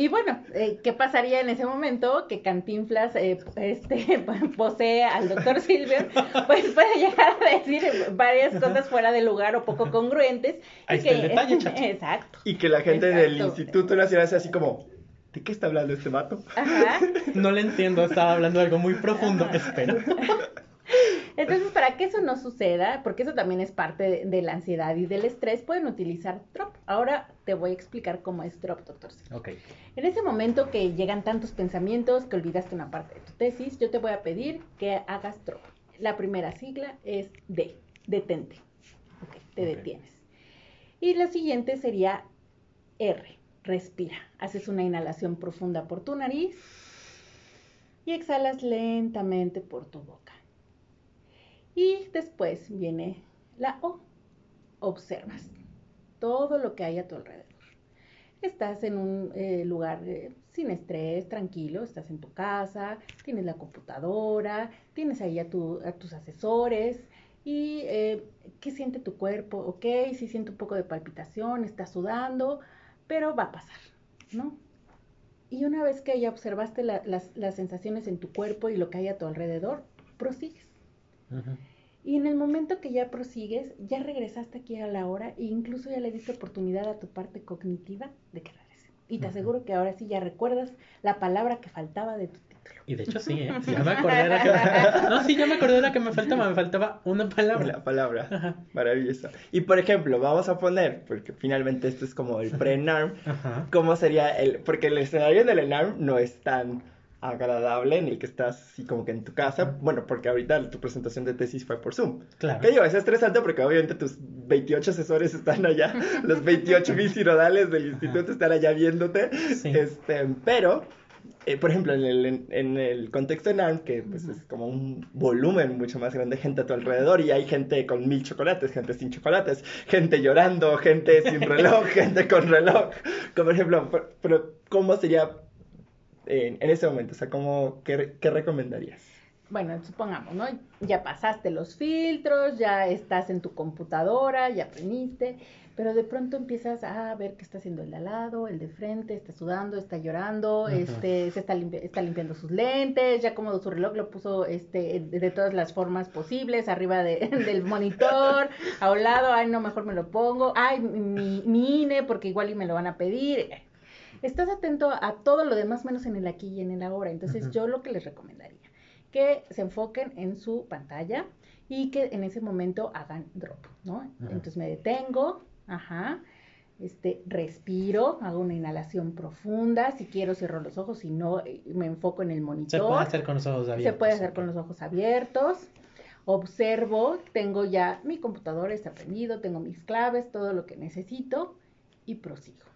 Y bueno, eh, ¿qué pasaría en ese momento? Que Cantinflas eh, este, posee al doctor Silvio, pues puede llegar a decir varias cosas fuera de lugar o poco congruentes. y Ahí está que- el detalle, chacho. Exacto. Y que la gente del. Instituto Nacional sea así como, ¿de qué está hablando este vato? Ajá. No le entiendo, estaba hablando de algo muy profundo. Espera. Entonces, para que eso no suceda, porque eso también es parte de, la ansiedad y del estrés, pueden utilizar drop. Ahora te voy a explicar cómo es drop, doctor. Silvio. Ok. En ese momento que llegan tantos pensamientos que olvidaste una parte de tu tesis, yo te voy a pedir que hagas drop. La primera sigla es D, detente. Ok, te detienes. Y la siguiente sería R, respira. Haces una inhalación profunda por tu nariz y exhalas lentamente por tu boca. Y después viene la O, observas todo lo que hay a tu alrededor. Estás en un eh, lugar eh, sin estrés, tranquilo, estás en tu casa, tienes la computadora, tienes ahí a, tu- a tus asesores y eh, qué siente tu cuerpo, ok, si siente un poco de palpitación, está sudando, pero va a pasar, ¿no? Y una vez que ya observaste la- las, sensaciones en tu cuerpo y lo que hay a tu alrededor, prosigues. Y en el momento que ya prosigues, ya regresaste aquí a la hora e incluso ya le diste oportunidad a tu parte cognitiva de que regrese. Y te aseguro que ahora sí ya recuerdas la palabra que faltaba de tu título. Y de hecho sí, ¿eh? Sí, ya me acordé de la que... No, sí, ya me acordé de la que me faltaba. Me faltaba una palabra. La palabra. Ajá. Maravillosa. Y por ejemplo, vamos a poner, porque finalmente esto es como el pre-NARM. ¿cómo sería el...? Porque el escenario del ENARM no es tan agradable en el que estás así como que en tu casa, bueno, porque ahorita tu presentación de tesis fue por Zoom. Claro. ¿Qué digo? Es estresante porque obviamente tus 28 asesores están allá, los 28 mil sinodales del instituto están allá viéndote, Sí. este, pero, eh, por ejemplo, en el, en, en el contexto de NARM, que pues es como un volumen mucho más grande de gente a tu alrededor y hay gente con mil chocolates, gente sin chocolates, gente llorando, gente sin reloj, gente con reloj, como por ejemplo, pero ¿cómo sería en, en ese momento? O sea, ¿cómo, qué, qué recomendarías? bueno, supongamos, ¿no? Ya pasaste los filtros, ya estás en tu computadora, ya aprendiste, pero de pronto empiezas a ver qué está haciendo el de al lado, el de frente, está sudando, está llorando, este, se está, está limpiando sus lentes, ya como su reloj lo puso este, de, todas las formas posibles, arriba de, del monitor, a un lado, ay, no, mejor me lo pongo, ay, mi, mi INE, porque igual y me lo van a pedir. Estás atento a todo lo demás menos en el aquí y en el ahora. Entonces, yo lo que les recomendaría que se enfoquen en su pantalla y que en ese momento hagan drop, ¿no? Entonces me detengo, ajá, este, respiro, hago una inhalación profunda, si quiero cierro los ojos, si no, eh, me enfoco en el monitor. Se puede hacer con los ojos abiertos. Se puede hacer con los ojos abiertos. Observo, tengo ya mi computadora está prendido, tengo mis claves, todo lo que necesito y prosigo.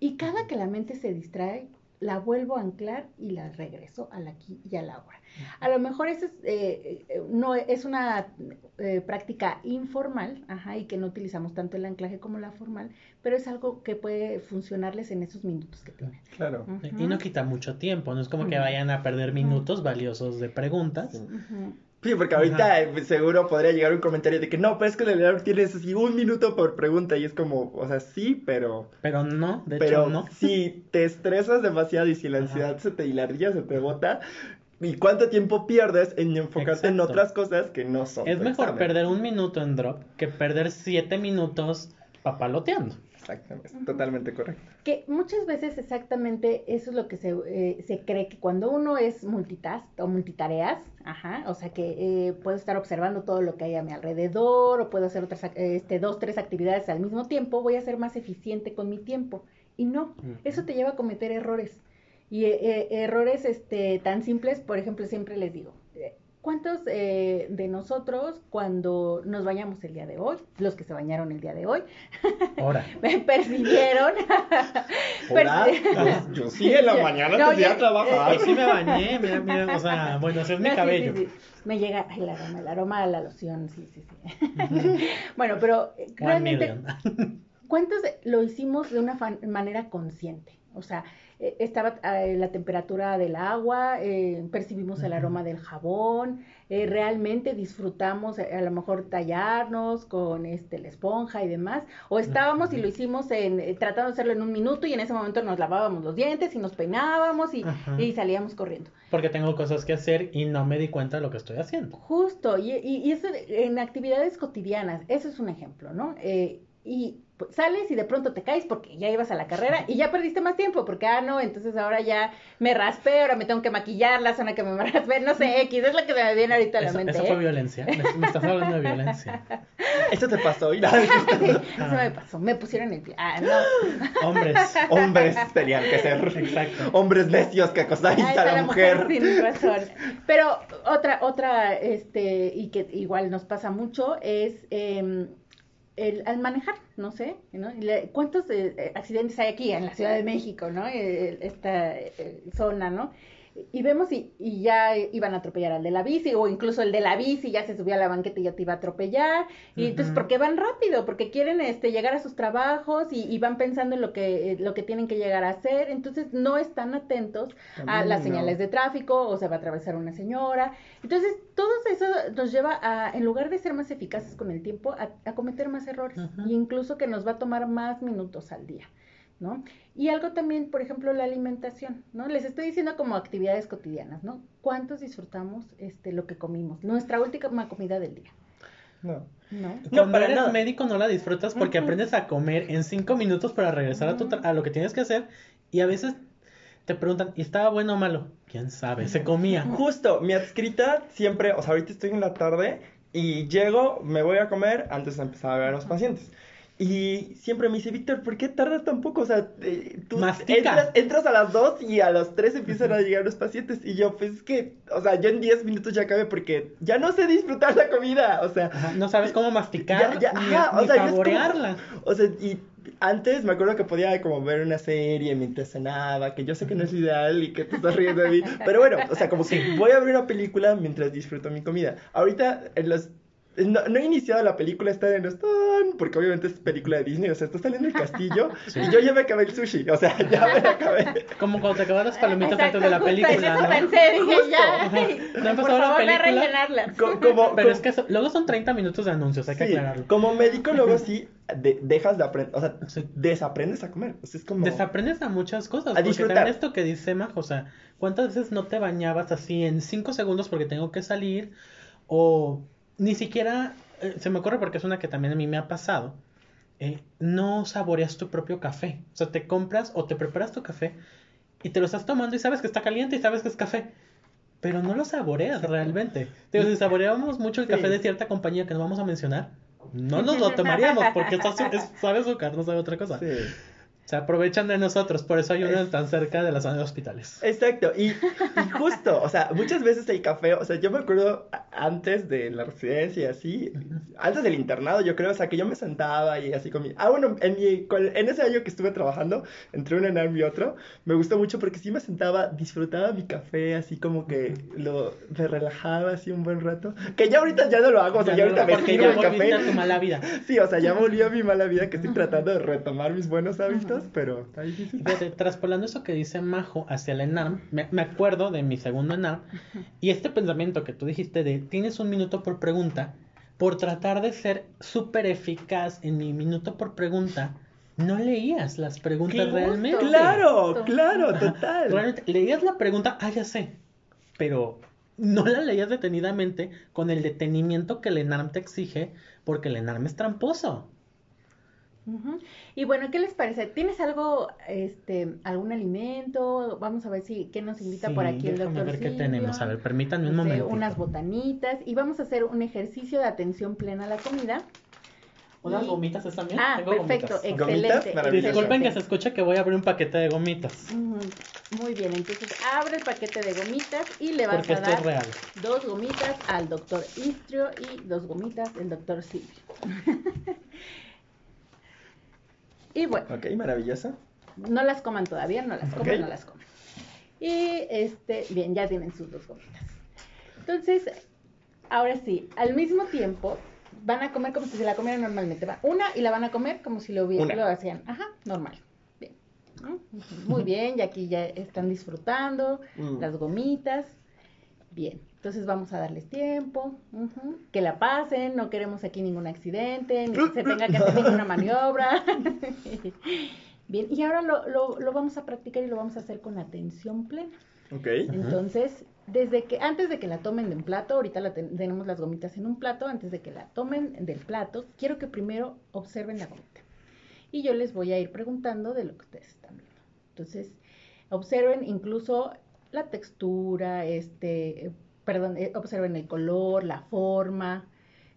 Y cada que la mente se distrae, la vuelvo a anclar y la regreso al aquí y a la ahora. A lo mejor eso es, eh, eh, no, es una eh, práctica informal ajá, y que no utilizamos tanto el anclaje como la formal, pero es algo que puede funcionarles en esos minutos que tienen. Claro. Y no quita mucho tiempo, no es como que vayan a perder minutos valiosos de preguntas. Sí, porque ahorita eh, seguro podría llegar un comentario de que no, pero es que el leer tienes así un minuto por pregunta y es como, o sea, sí, pero... Pero no, de pero hecho no. Si te estresas demasiado y si la ansiedad se te la se te bota, ¿y cuánto tiempo pierdes en enfocarte en otras cosas que no son? Es mejor perder un minuto en drop que perder siete minutos papaloteando. Exactamente, totalmente correcto. Que muchas veces exactamente eso es lo que se, eh, se cree que cuando uno es multitask o multitareas, ajá, o sea que eh, puedo estar observando todo lo que hay a mi alrededor o puedo hacer otras este, dos, tres actividades al mismo tiempo, voy a ser más eficiente con mi tiempo. Y no, eso te lleva a cometer errores. Y eh, errores este, tan simples, por ejemplo, siempre les digo, ¿Cuántos eh, de nosotros, cuando nos bañamos el día de hoy, los que se bañaron el día de hoy, me percibieron? Hola, yo sí en la mañana no, tenía trabajar. Yo sí me bañé, mira, mira, o sea, bueno, es mi cabello. Sí, sí, me llega el aroma, el aroma de la loción, sí, sí, sí. bueno, pero eh, realmente, ¿cuántos lo hicimos de una manera consciente? O sea, eh, estaba eh, la temperatura del agua, eh, percibimos el aroma del jabón, realmente disfrutamos a lo mejor tallarnos con este, la esponja y demás, o estábamos y lo hicimos en, tratando de hacerlo en un minuto y en ese momento nos lavábamos los dientes y nos peinábamos y, y salíamos corriendo. Porque tengo cosas que hacer y no me di cuenta de lo que estoy haciendo. Justo, y, y, y eso en actividades cotidianas, eso es un ejemplo, ¿no? y sales y de pronto te caes porque ya ibas a la carrera y ya perdiste más tiempo porque, ah, no, entonces ahora ya me raspé, ahora me tengo que maquillar la zona que me raspé, no sé, X, es lo que me viene ahorita a la mente. Eso fue ¿eh? violencia, me, estás hablando de violencia. Esto te pasó, y nada. eso me pasó, me pusieron el pie, ah, no. Hombres. Hombres tenían que ser, exacto. Hombres necios que acosáis a la, mujer. mujer. razón. Pero otra, otra, este, y que igual nos pasa mucho es... Eh, el, al manejar, no sé, ¿no? ¿cuántos eh, eh, accidentes hay aquí en la Ciudad de México, ¿no? Eh, esta zona, ¿no? Y vemos y, y, ya iban a atropellar al de la bici, o incluso el de la bici ya se subió a la banqueta y ya te iba a atropellar. Y entonces, ¿por qué van rápido? Porque quieren este, llegar a sus trabajos y, van pensando en lo que, lo que tienen que llegar a hacer. Entonces, no están atentos a las señales de tráfico, o se va a atravesar una señora. Entonces, todo eso nos lleva a, en lugar de ser más eficaces con el tiempo, a, cometer más errores. E incluso que nos va a tomar más minutos al día. ¿No? Y algo también, por ejemplo, la alimentación, ¿no? Les estoy diciendo como actividades cotidianas, ¿no? ¿Cuántos disfrutamos este, lo que comimos? Nuestra última comida del día. No. No. No, eres médico no la disfrutas porque aprendes a comer en cinco minutos para regresar a, tu a lo que tienes que hacer y a veces te preguntan, ¿y estaba bueno o malo? ¿Quién sabe? Se comía. Justo, mi adscrita siempre, o sea, ahorita estoy en la tarde y llego, me voy a comer antes de empezar a ver a los pacientes. Y siempre me dice, Víctor, ¿por qué tardas tan poco? O sea, eh, tú entras, a las 2 y a las 3 empiezan a llegar los pacientes. Y yo, pues es que, o sea, yo en 10 minutos ya acabé porque ya no sé disfrutar la comida. O sea, no sabes cómo masticar ya, ni, o sea, saborearla. o sea, y antes me acuerdo que podía como ver una serie mientras cenaba, que yo sé que no es ideal y que te estás riendo de mí. Pero bueno, o sea, como que voy a ver una película mientras disfruto mi comida. Ahorita, en los no, no he iniciado la película, está en Stone, porque obviamente es película de Disney, o sea, está saliendo el castillo Sí. y yo ya me acabé el sushi, o sea, ya me acabé. Como cuando te acabas las palomitas Exacto, antes de la en película, eso ¿no? pensé, dije, Justo. ya. No empezado la película. Co- como, Pero es que luego son 30 minutos de anuncios, hay que sí, aclararlo. como médico luego sí de- dejas de aprender, o sea, Sí. desaprendes a comer, o sea, es como... Desaprendes a muchas cosas. A porque disfrutar. esto que dice Majo, o sea, ¿cuántas veces no te bañabas así en 5 segundos porque tengo que salir? O ni siquiera, eh, se me ocurre porque es una que también a mí me ha pasado, eh, no saboreas tu propio café. O sea, te compras o te preparas tu café y te lo estás tomando y sabes que está caliente y sabes que es café. Pero no lo saboreas realmente. Digo, si saboreamos mucho el Sí. café de cierta compañía que no vamos a mencionar, no nos lo tomaríamos porque está es- sabe azúcar, no sabe otra cosa. Sí. Se aprovechan de nosotros, por eso hay uno Es- tan cerca de las zonas de hospitales. Exacto, y, y justo, o sea, muchas veces el café, o sea, yo me acuerdo antes de la residencia y así, antes del internado, yo creo, o sea, que yo me sentaba y así con mi... Ah, bueno, en, mi, en ese año que estuve trabajando, entre un ENARM y otro, me gustó mucho porque sí me sentaba, disfrutaba mi café, así como que lo, me relajaba así un buen rato, que ya ahorita ya no lo hago, o sea, ya, Ya no, ahorita me sirvo ya el café. tu mala vida. Sí, o sea, ya volví a mi mala vida que estoy tratando de retomar mis buenos hábitos, pero está difícil. Fíjate, traspolando eso que dice Majo hacia la ENARM, me, me acuerdo de mi segundo ENARM, y este pensamiento que tú dijiste de tienes un minuto por pregunta, por tratar de ser súper eficaz en mi minuto por pregunta, no leías las preguntas realmente. Claro, claro, total. Realmente, leías la pregunta, ah, ya sé, pero no la leías detenidamente con el detenimiento que el ENARM te exige, porque el ENARM es tramposo. Y bueno, ¿qué les parece? ¿Tienes algo, este, algún alimento? Vamos a ver si, ¿qué nos invita Sí, por aquí el doctor ver qué Silvio? tenemos. A ver, permítanme un No momento. unas botanitas y vamos a hacer un ejercicio de atención plena a la comida. ¿Unas Y- gomitas están bien? Ah, Tengo perfecto, gomitas. excelente. Gomitas. Disculpen que se escucha que voy a abrir un paquete de gomitas. Muy bien, entonces abre el paquete de gomitas y le vas Porque a dar real. dos gomitas al doctor Istrio y dos gomitas al doctor Silvio. y bueno, Ok, maravilloso. no las coman todavía, no las coman, no las coman. Y este, bien, ya tienen sus dos gomitas. Entonces, ahora sí, al mismo tiempo van a comer como si se la comieran normalmente. Va, Una y la van a comer como si lo, hubiera- lo hacían. Ajá, normal. Bien. Muy bien, y aquí ya están disfrutando Mm. las gomitas. Bien, entonces vamos a darles tiempo, que la pasen, no queremos aquí ningún accidente, ni que se tenga que hacer ninguna maniobra. Bien, y ahora lo, lo, lo vamos a practicar y lo vamos a hacer con atención plena. Ok. Entonces, desde que, antes de que la tomen de un plato, ahorita la ten- tenemos las gomitas en un plato, antes de que la tomen del plato, quiero que primero observen la gomita. Y yo les voy a ir preguntando de lo que ustedes están viendo. Entonces, observen incluso la textura, este, perdón, eh, observen el color, la forma.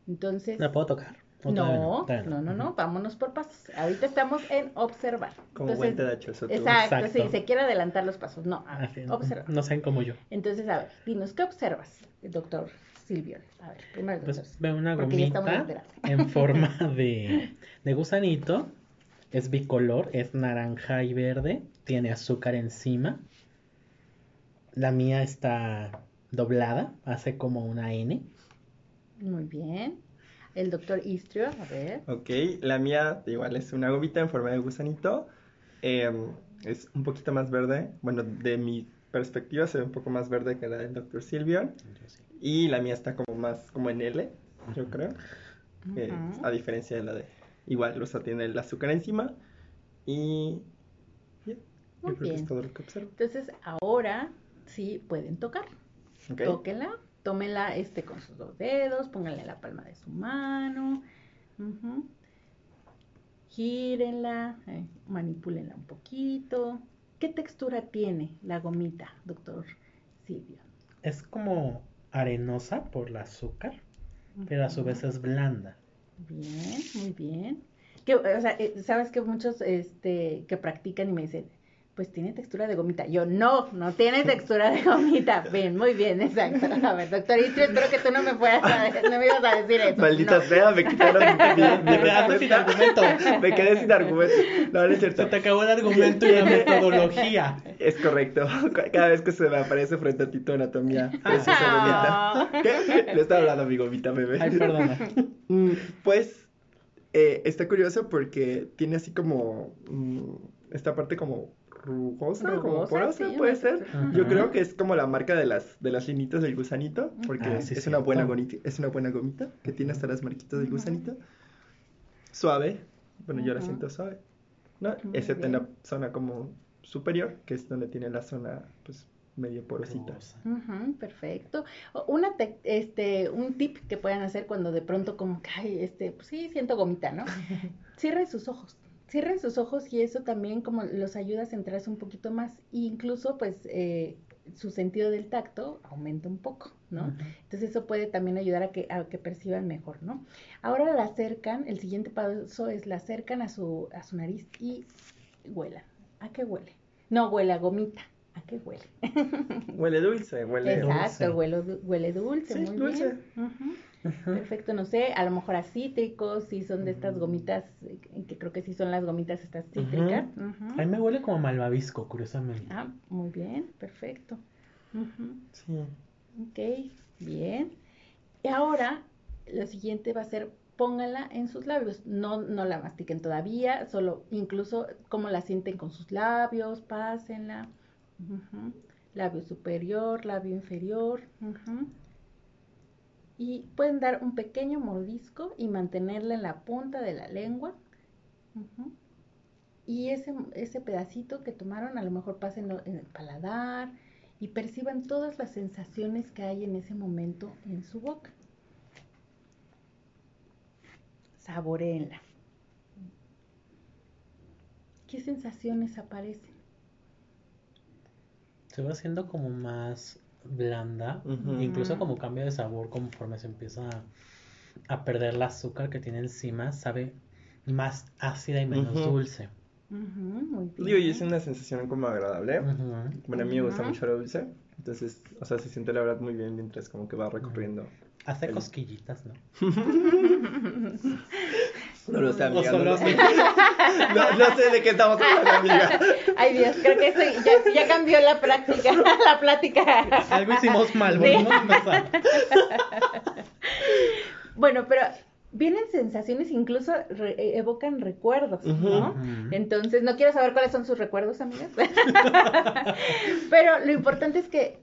Entonces, ¿La puedo tocar? ¿O todavía no, no, no, no, vámonos por pasos. Ahorita estamos en observar. Como buen tedachoso tú. Exacto, Exacto. sí, se quiere adelantar los pasos. No, a ver, observa. No sean como yo. Entonces, a ver, dinos, ¿qué observas, doctor Silvio? A ver, primero doctor. Pues veo una gomita en forma de, de gusanito. Es bicolor, es naranja y verde. Tiene azúcar encima. La mía está doblada, hace como una N. Muy bien. El doctor Istrio, a ver. Ok, la mía igual es una gomita en forma de gusanito. em, es un poquito más verde. Bueno, de mi perspectiva se ve un poco más verde que la del Dr. Silvion. Y la mía está como más como en L, yo creo. eh, a diferencia de la de... Igual, o sea, tiene el azúcar encima. Y... Muy yo creo que es bien. todo lo que observo. Entonces, ahora sí pueden tocar. Ok. Tóquenla, tómenla este, con sus dos dedos, pónganla en la palma de su mano. ujú. Gírenla, eh, manipúlenla un poquito. ¿Qué textura tiene la gomita, doctor Silvio? Es como arenosa por el azúcar, pero a su vez es blanda. Bien, muy bien. Que, o sea, eh, sabes que muchos este, que practican y me dicen, pues tiene textura de gomita. Yo, no, no tiene textura de gomita. Bien, muy bien, exacto. A ver, doctor Istrio, espero que tú no me fueras a, no me ibas a decir eso. Maldita No. sea, me quitaron mi, mi Te quedaste sin argumento. Me quedé sin argumento. No, no es cierto. Se te acabó el argumento y la metodología. Es correcto. Cada vez que se me aparece frente a ti tu anatomía preciosa Ah. gomita. ¿Qué? Le estaba hablando a mi gomita, bebé. Ay, perdona. Mm, Pues eh, está curioso porque tiene así como mm, esta parte como rugosa, como Rugosa, porosa, sí, puede ser. Yo creo que es como la marca de las de las linitas del gusanito, porque Ah, sí, es una buena gomita, es una buena gomita que tiene hasta las marquitas del gusanito. Suave. Bueno, yo la siento suave. ¿no? Muy Excepto en la zona como superior, que es donde tiene la zona pues medio porosita. Perfecto. Una tec- este, un tip que puedan hacer cuando de pronto como que, ay, este, pues sí, siento gomita, ¿no? Cierren sus ojos. Cierren sus ojos y eso también como los ayuda a centrarse un poquito más. E incluso, pues, eh, su sentido del tacto aumenta un poco, ¿no? Entonces eso puede también ayudar a que, a que perciban mejor, ¿no? Ahora la acercan, el siguiente paso es la acercan a su, a su nariz y huelan. ¿A qué huele? No huele a gomita. ¿A qué huele? Huele dulce, huele Exacto, dulce. huele, du- huele dulce, Sí, muy dulce. bien. Perfecto, no sé, a lo mejor a cítricos, si son de estas Mm. gomitas, eh, que creo que sí son las gomitas estas cítricas. A mí me huele como malvavisco, curiosamente. Ah, muy bien, perfecto. Sí. Ok, bien. Y ahora, lo siguiente va a ser, póngala en sus labios. No, no la mastiquen todavía, solo incluso cómo la sienten con sus labios, pásenla. Labio superior, labio inferior. Y pueden dar un pequeño mordisco y mantenerla en la punta de la lengua. Y ese, ese pedacito que tomaron, a lo mejor pásenlo en el paladar y perciban todas las sensaciones que hay en ese momento en su boca. Saboreenla. ¿Qué sensaciones aparecen? Se va haciendo como más blanda, incluso como cambia de sabor conforme se empieza a, a perder el azúcar que tiene encima, sabe más ácida y menos dulce. Ujú, muy bien. Digo, y es una sensación como agradable. Bueno, a mí me gusta mucho lo dulce. Entonces, o sea, se siente la verdad muy bien mientras como que va recorriendo. Hace El- cosquillitas, ¿no? No lo sé, amiga. No, lo sé. así. no, no sé de qué estamos hablando, amiga. Ay Dios, creo que eso ya, ya cambió la práctica, la plática. Algo hicimos mal, Sí. volvimos a empezar. Bueno, pero vienen sensaciones, incluso re- eh, evocan recuerdos, ¿no? Entonces, no quiero saber cuáles son sus recuerdos, amigas. Pero lo importante es que...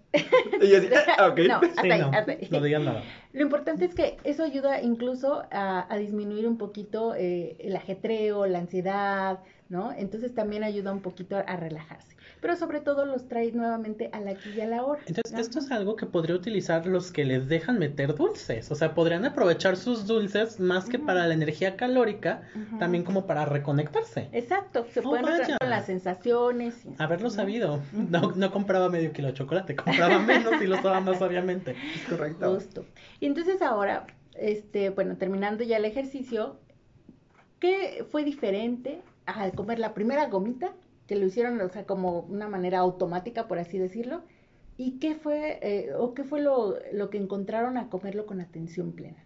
Y yo así, ah, ok. No, hasta Sí, ahí, no, hasta ahí. no digan nada. Lo importante es que eso ayuda incluso a, a disminuir un poquito eh, el ajetreo, la ansiedad, ¿no? Entonces también ayuda un poquito a, relajarse. Pero sobre todo los trae nuevamente a la aquí y a la hora. Entonces, esto es algo que podría utilizar los que les dejan meter dulces. O sea, podrían aprovechar sus dulces más que para la energía calórica, también como para reconectarse. Exacto, se Oh, pueden vaya. con las sensaciones. y- Haberlo sabido. No, no compraba medio kilo de chocolate, compraba menos y lo usaba más sabiamente. Es correcto. Justo. Y entonces ahora, este, bueno, terminando ya el ejercicio, ¿qué fue diferente al comer la primera gomita? Que lo hicieron, o sea, como una manera automática, por así decirlo. ¿Y qué fue, eh, o qué fue lo, lo que encontraron a comerlo con atención plena?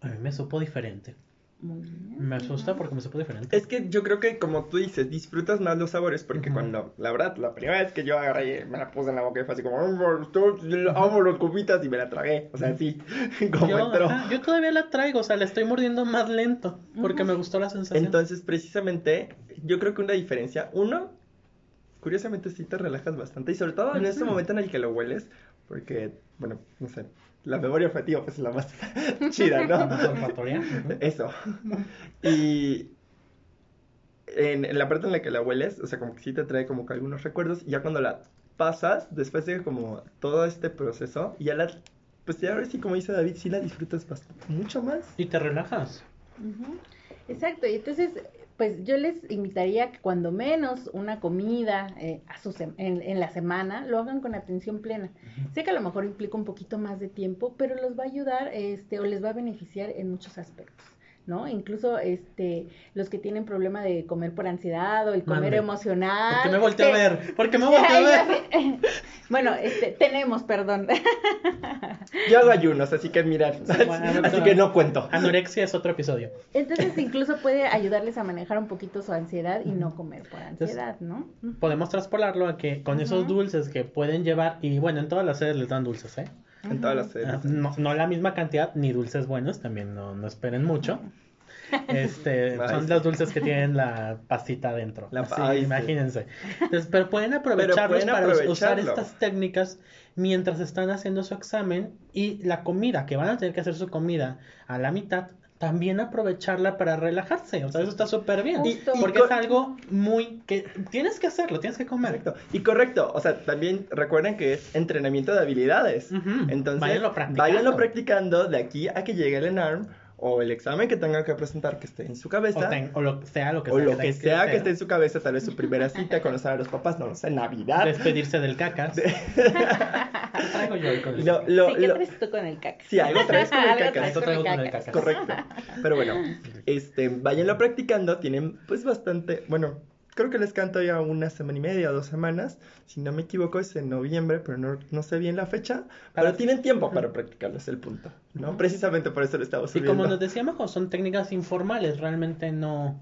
A mí me supo diferente. Muy bien. Me asusta porque me supo diferente. Es que yo creo que, como tú dices, disfrutas más los sabores porque cuando, la verdad, la primera vez que yo agarré, y me la puse en la boca y fue así como, "Mm, me gustó, amo los cubitas y me la tragué. O sea, sí, como Yo, entró. ajá, yo todavía la traigo, o sea, la estoy mordiendo más lento porque me gustó la sensación. Entonces, precisamente, yo creo que una diferencia, uno, curiosamente sí te relajas bastante y sobre todo en Ujú. momento en el que lo hueles, porque, bueno, no sé, la memoria olfativa pues es la más chida, ¿no? Eso. Y en, en la parte en la que la hueles, o sea, como que sí te trae como que algunos recuerdos, y ya cuando la pasas, después de como todo este proceso, ya la, pues ya ahora sí, como dice David, sí la disfrutas bastante, mucho más. Y te relajas. Ujú. Exacto, y entonces, pues yo les invitaría que cuando menos una comida eh, a su en, en la semana lo hagan con atención plena. Sé que a lo mejor implica un poquito más de tiempo, pero los va a ayudar este, o les va a beneficiar en muchos aspectos. ¿No? Incluso este, los que tienen problema de comer por ansiedad o el comer Mande. emocional. ¿Por qué me volteé a te- ver? ¿Por qué me volteé a ver? Bueno, este, tenemos, perdón. Yo hago ayunos, así que mirar. bueno, así que no cuento. Anorexia es otro episodio. Entonces incluso puede ayudarles a manejar un poquito su ansiedad y no comer por ansiedad, ¿no? Podemos traspolarlo a que con esos dulces que pueden llevar, y bueno, en todas las sedes les dan dulces, ¿eh? En todas las Ah, series. No, no la misma cantidad, ni dulces buenos, también no, no esperen mucho. Este, son los dulces que tienen la pastita adentro. La pa- sí. imagínense. Entonces, pero pueden aprovecharlos pueden para us- usar estas técnicas mientras están haciendo su examen y la comida, que van a tener que hacer su comida a la mitad, también aprovecharla para relajarse. O sea, eso está súper bien. Y- porque es algo muy que tienes que hacerlo, tienes que comer. Correcto. Y correcto, o sea, también recuerden que es entrenamiento de habilidades. Entonces, Váyanlo practicando. váyanlo practicando de aquí a que llegue el ENARM o el examen que tengan que presentar que esté en su cabeza. O, ten- o lo que sea lo que o sea lo tengas que sea que esté en su cabeza, tal vez su primera cita, conocer a los papás, no lo sé, Navidad. Despedirse del cacas. ¿Qué traigo yo con el Lo- cacas? lo- sí, ¿qué lo- traes tú con el caca? Sí, algo traes con el cacas. Esto con traigo el con el cacas. cacas. Correcto. Pero bueno, este, váyanlo practicando, tienen pues bastante, bueno, creo que les canto ya una semana y media, dos semanas, si no me equivoco es en noviembre, pero no, no sé bien la fecha, pero tienen tiempo para practicarlo, es el punto, ¿no? Precisamente por eso lo estamos Y subiendo. como nos decía Majo, son técnicas informales, realmente no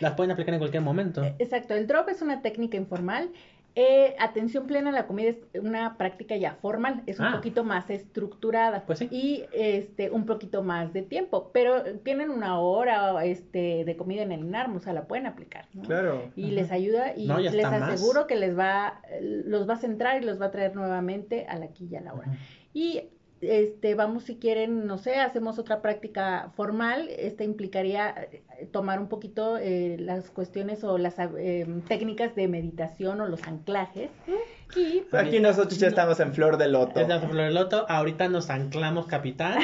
las pueden aplicar en cualquier momento. Exacto, el drop es una técnica informal. Eh, atención plena a la comida es una práctica ya formal, es un Ah. poquito más estructurada Pues sí. y este un poquito más de tiempo, pero tienen una hora este de comida en el INARM, o sea, la pueden aplicar, ¿no? Claro. Y les ayuda y No, les más. aseguro que les va los va a centrar y los va a traer nuevamente a la aquí y a la hora. Y este, vamos si quieren, no sé, hacemos otra práctica formal. Esta implicaría eh, tomar un poquito eh, las cuestiones o las eh, técnicas de meditación o los anclajes. Y pues, Aquí nosotros ya estamos en flor de loto. Es la flor del loto, ahorita nos anclamos capital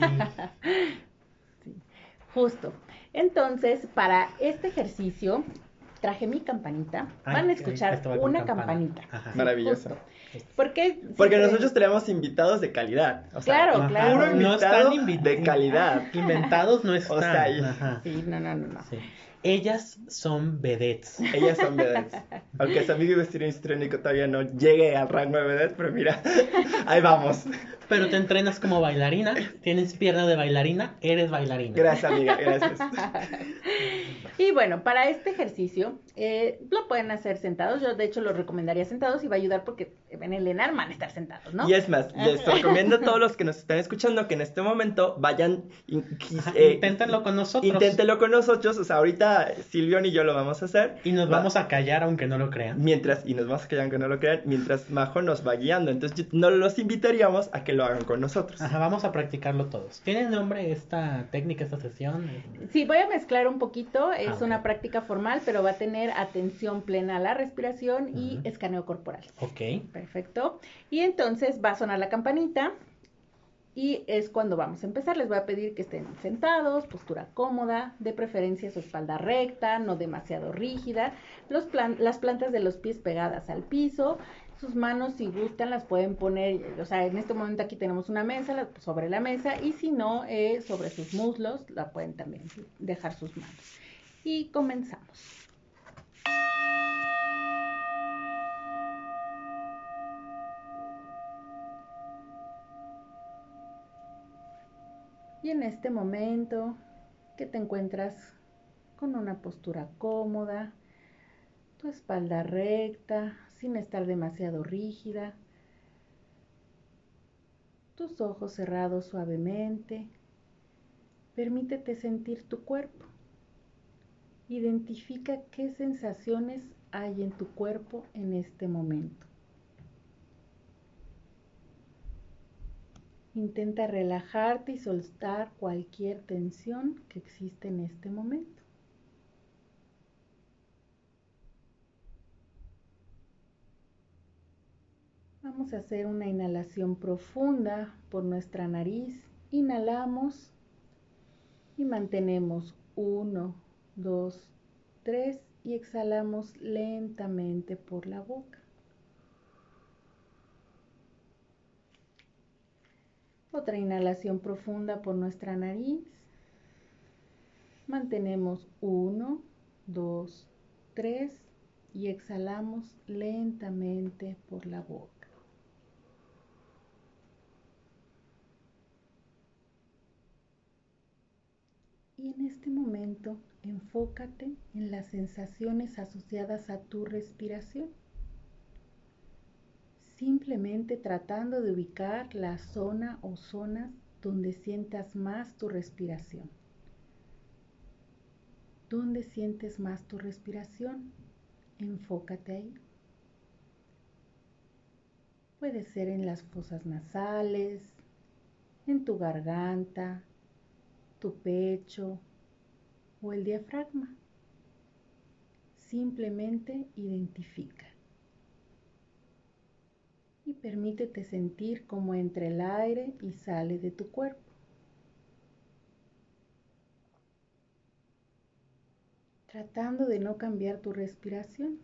y justo. Entonces, para este ejercicio, traje mi campanita. Ay, Van a escuchar una campana. campanita. Ajá. Maravilloso. Justo. Porque, Porque nosotros tenemos invitados de calidad. O sea, Claro, claro. puro No están invi- de calidad. inventados no están. sea, y- Ajá. Sí, no, no, no, no. Sí. Ellas son vedettes. Ellas son vedettes. Aunque su amigo vestido histriónico todavía no llegue al rango de vedette, pero mira, ahí vamos. Pero te entrenas como bailarina, tienes pierna de bailarina, eres bailarina. Gracias, amiga, gracias. Y bueno, para este ejercicio eh, lo pueden hacer sentados. Yo, de hecho, lo recomendaría sentados y va a ayudar porque en el ENAR van a estar sentados, ¿no? Y es más, les recomiendo a todos los que nos están escuchando que en este momento vayan. Ajá, eh, Inténtenlo con nosotros. Inténtenlo con nosotros. O sea, ahorita Silvión y yo lo vamos a hacer. Y nos Va- vamos a callar aunque no lo crean. Mientras, y nos vamos a callar aunque no lo crean, mientras Majo nos va guiando. Entonces, no los invitaríamos a que lo hagan con nosotros. Ajá, vamos a practicarlo todos. ¿Tiene nombre esta técnica, esta sesión? Sí, voy a mezclar un poquito. Es Ah, ok. una práctica formal, pero va a tener atención plena a la respiración y escaneo corporal. Ok. Perfecto. Y entonces va a sonar la campanita y es cuando vamos a empezar. Les voy a pedir que estén sentados, postura cómoda, de preferencia su espalda recta, no demasiado rígida, las plantas de los pies pegadas al piso. Sus manos, si gustan, las pueden poner, o sea, en este momento aquí tenemos una mesa sobre la mesa y si no, eh, sobre sus muslos, la pueden también dejar sus manos. Y comenzamos. Y en este momento que te encuentras con una postura cómoda, tu espalda recta, sin estar demasiado rígida, tus ojos cerrados suavemente, permítete sentir tu cuerpo. Identifica qué sensaciones hay en tu cuerpo en este momento. Intenta relajarte y soltar cualquier tensión que existe en este momento. Vamos a hacer una inhalación profunda por nuestra nariz. Inhalamos y mantenemos 1, 2, 3 y exhalamos lentamente por la boca. Otra inhalación profunda por nuestra nariz. Mantenemos 1, 2, 3 y exhalamos lentamente por la boca. Y en este momento enfócate en las sensaciones asociadas a tu respiración. Simplemente tratando de ubicar la zona o zonas donde sientas más tu respiración. ¿Dónde sientes más tu respiración? Enfócate ahí. Puede ser en las fosas nasales, en tu garganta, tu pecho o el diafragma. Simplemente identifica. Y permítete sentir cómo entra el aire y sale de tu cuerpo. Tratando de no cambiar tu respiración.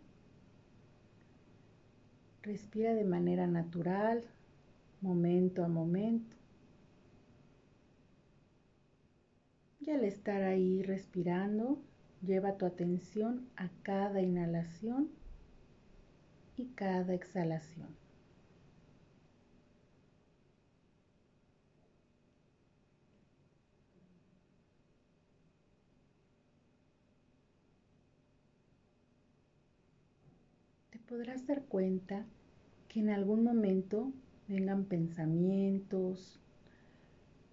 Respira de manera natural, momento a momento. Y al estar ahí respirando, lleva tu atención a cada inhalación y cada exhalación. Te podrás dar cuenta que en algún momento vengan pensamientos,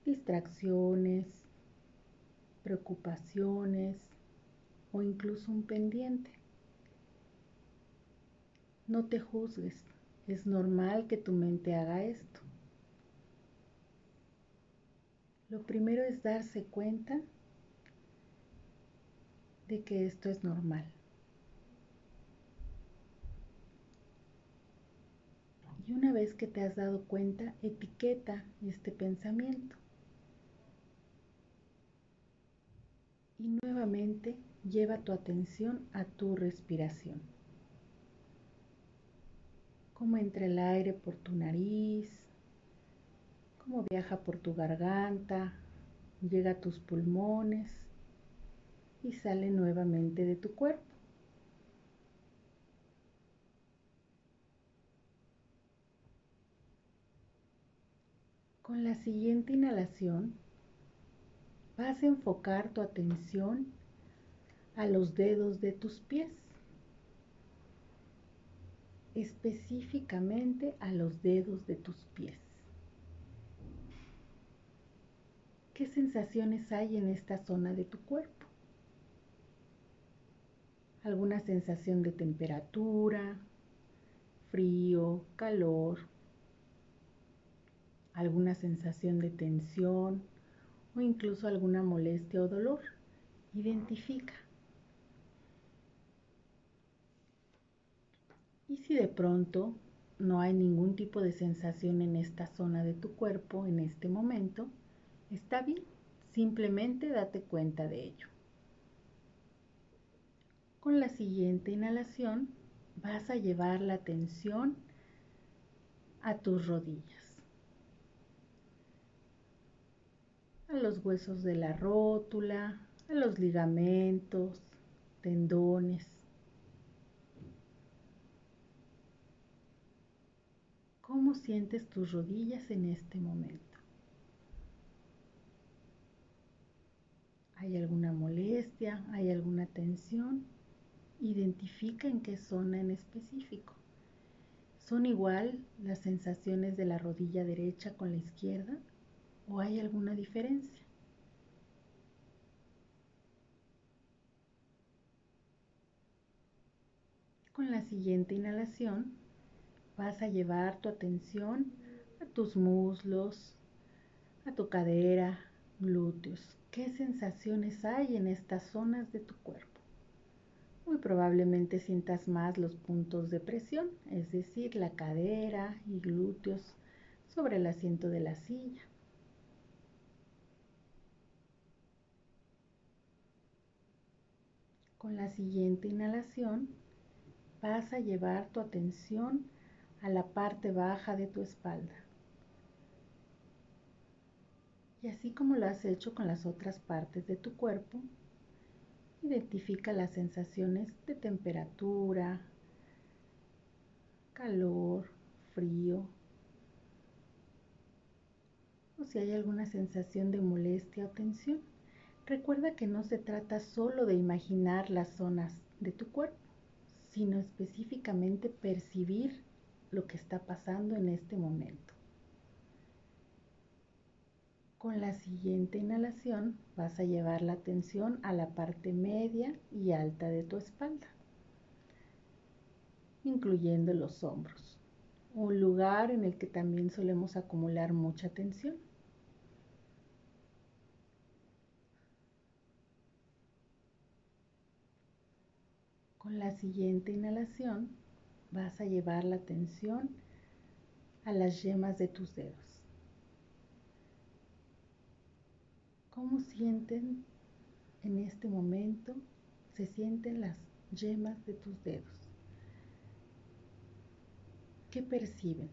distracciones, preocupaciones o incluso un pendiente. No te juzgues, es normal que tu mente haga esto. Lo primero es darse cuenta de que esto es normal. Y una vez que te has dado cuenta, etiqueta este pensamiento. y nuevamente lleva tu atención a tu respiración. Cómo entra el aire por tu nariz, cómo viaja por tu garganta, llega a tus pulmones y sale nuevamente de tu cuerpo. Con la siguiente inhalación, vas a enfocar tu atención a los dedos de tus pies, específicamente a los dedos de tus pies. ¿Qué sensaciones hay en esta zona de tu cuerpo? ¿Alguna sensación de temperatura, frío, calor? ¿Alguna sensación de tensión? o incluso alguna molestia o dolor. Identifica. Y si de pronto no hay ningún tipo de sensación en esta zona de tu cuerpo en este momento, está bien, simplemente date cuenta de ello. Con la siguiente inhalación vas a llevar la atención a tus rodillas. Los huesos de la rótula, a los ligamentos, tendones. ¿Cómo sientes tus rodillas en este momento? ¿Hay alguna molestia? ¿Hay alguna tensión? Identifica en qué zona en específico. ¿Son igual las sensaciones de la rodilla derecha con la izquierda? ¿O hay alguna diferencia? Con la siguiente inhalación vas a llevar tu atención a tus muslos, a tu cadera, glúteos. ¿Qué sensaciones hay en estas zonas de tu cuerpo? Muy probablemente sientas más los puntos de presión, es decir, la cadera y glúteos sobre el asiento de la silla. Con la siguiente inhalación vas a llevar tu atención a la parte baja de tu espalda. Y así como lo has hecho con las otras partes de tu cuerpo, Identifica las sensaciones de temperatura, calor, frío, o si hay alguna sensación de molestia o tensión. Recuerda que no se trata solo de imaginar las zonas de tu cuerpo, sino específicamente percibir lo que está pasando en este momento. Con la siguiente inhalación vas a llevar la atención a la parte media y alta de tu espalda, incluyendo los hombros, un lugar en el que también solemos acumular mucha tensión. Con la siguiente inhalación vas a llevar la atención a las yemas de tus dedos. ¿Cómo sienten en este momento? Se sienten las yemas de tus dedos. ¿Qué perciben?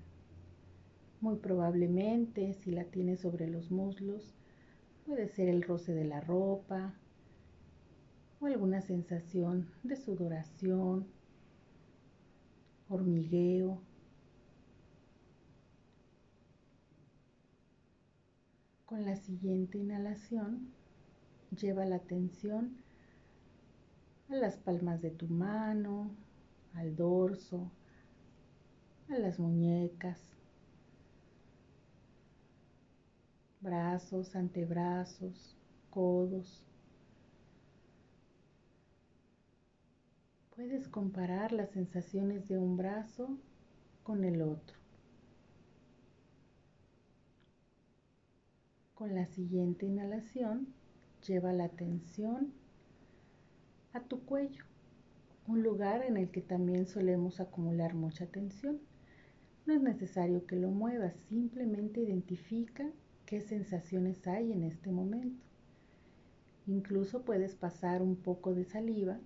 Muy probablemente, si la tienes sobre los muslos, puede ser el roce de la ropa o alguna sensación de sudoración, hormigueo Con la siguiente inhalación, lleva la atención a las palmas de tu mano, al dorso, a las muñecas, brazos, antebrazos, codos. Puedes comparar las sensaciones de un brazo con el otro. Con la siguiente inhalación, lleva la atención a tu cuello, un lugar en el que también solemos acumular mucha tensión. No es necesario que lo muevas, simplemente identifica qué sensaciones hay en este momento. Incluso puedes pasar un poco de saliva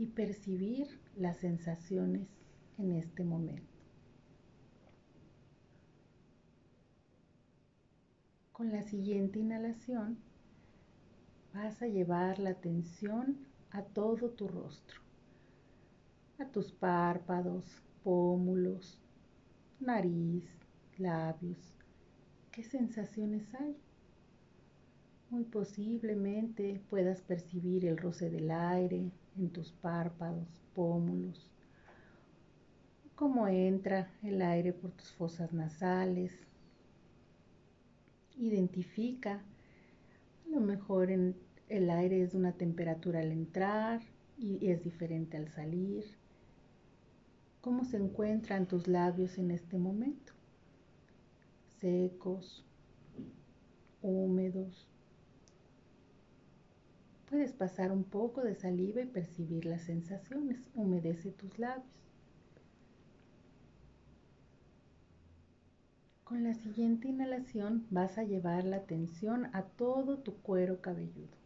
y percibir las sensaciones en este momento. Con la siguiente inhalación vas a llevar la atención a todo tu rostro, a tus párpados, pómulos, nariz, labios. ¿Qué sensaciones hay? Muy posiblemente puedas percibir el roce del aire en tus párpados, pómulos, cómo entra el aire por tus fosas nasales, Identifica, a lo mejor en el aire es de una temperatura al entrar y es diferente al salir. ¿Cómo se encuentran tus labios en este momento? Secos, húmedos. Puedes pasar un poco de saliva y percibir las sensaciones. Humedece tus labios. Con la siguiente inhalación vas a llevar la atención a todo tu cuero cabelludo,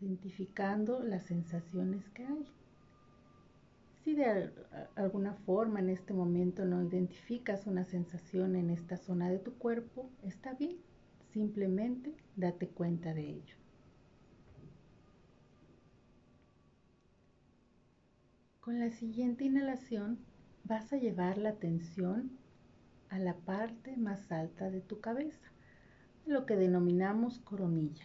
identificando las sensaciones que hay. Si de alguna forma en este momento no identificas una sensación en esta zona de tu cuerpo, está bien, simplemente date cuenta de ello. Con la siguiente inhalación vas a llevar la atención a la parte más alta de tu cabeza, lo que denominamos coronilla.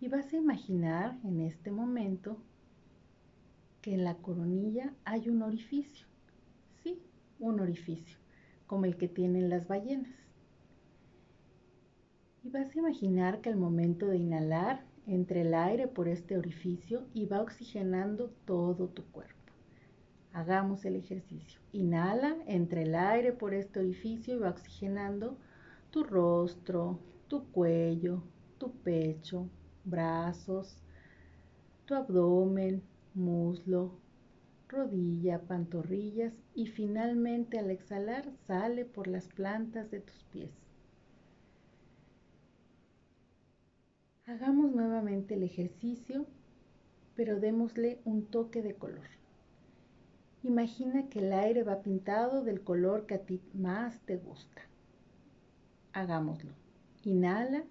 Y vas a imaginar en este momento que en la coronilla hay un orificio, sí, un orificio, como el que tienen las ballenas. Y vas a imaginar que al momento de inhalar entre el aire por este orificio y va oxigenando todo tu cuerpo. Hagamos el ejercicio. Inhala, entre el aire por este orificio y va oxigenando tu rostro, tu cuello, tu pecho, brazos, tu abdomen, muslo, rodilla, pantorrillas y finalmente al exhalar sale por las plantas de tus pies. Hagamos nuevamente el ejercicio, pero démosle un toque de color. Imagina que el aire va pintado del color que a ti más te gusta. Hagámoslo. Inhala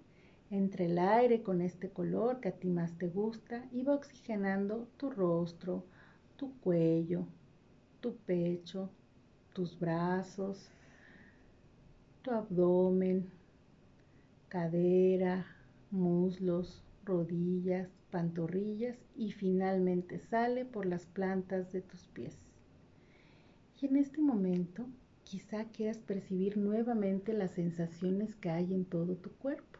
Entre el aire con este color que a ti más te gusta y va oxigenando tu rostro, tu cuello, tu pecho, tus brazos, tu abdomen, cadera, muslos, rodillas, pantorrillas y finalmente sale por las plantas de tus pies. Y en este momento quizá quieras percibir nuevamente las sensaciones que hay en todo tu cuerpo.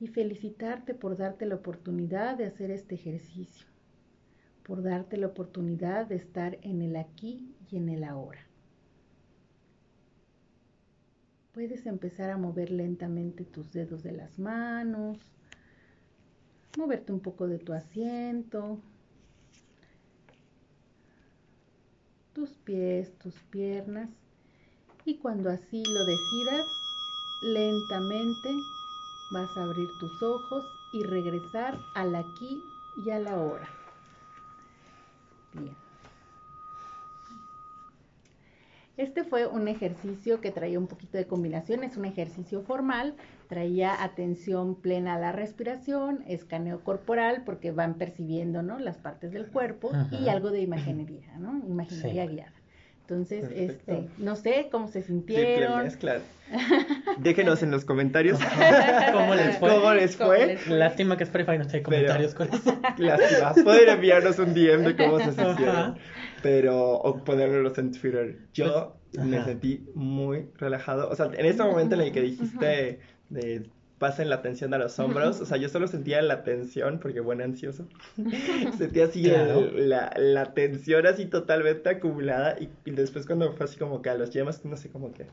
Y felicitarte por darte la oportunidad de hacer este ejercicio, por darte la oportunidad de estar en el aquí y en el ahora. Puedes empezar a mover lentamente tus dedos de las manos, moverte un poco de tu asiento, tus pies, tus piernas y cuando así lo decidas, lentamente vas a abrir tus ojos y regresar al aquí y a la hora. Bien. Este fue un ejercicio que traía un poquito de combinación, es un ejercicio formal, traía atención plena a la respiración, escaneo corporal, porque van percibiendo ¿no? las partes del cuerpo y algo de imaginería, ¿no? Imaginería guiada. Entonces, este, no sé cómo se sintieron. Déjenos en los comentarios cómo les fue. ¿Cómo les fue? Lástima que Spotify no tiene comentarios con eso. Lástima. Pueden enviarnos un DM de cómo se sintieron. Pero, o ponerlos en Twitter. Yo me sentí muy relajado. O sea, en ese momento en el que dijiste de pasen la tensión a los hombros. O sea, yo solo sentía la tensión, porque bueno, ansioso. sentía así la, la, tensión así totalmente acumulada. Y, después cuando fue así como que a los yemas, no sé, cómo que...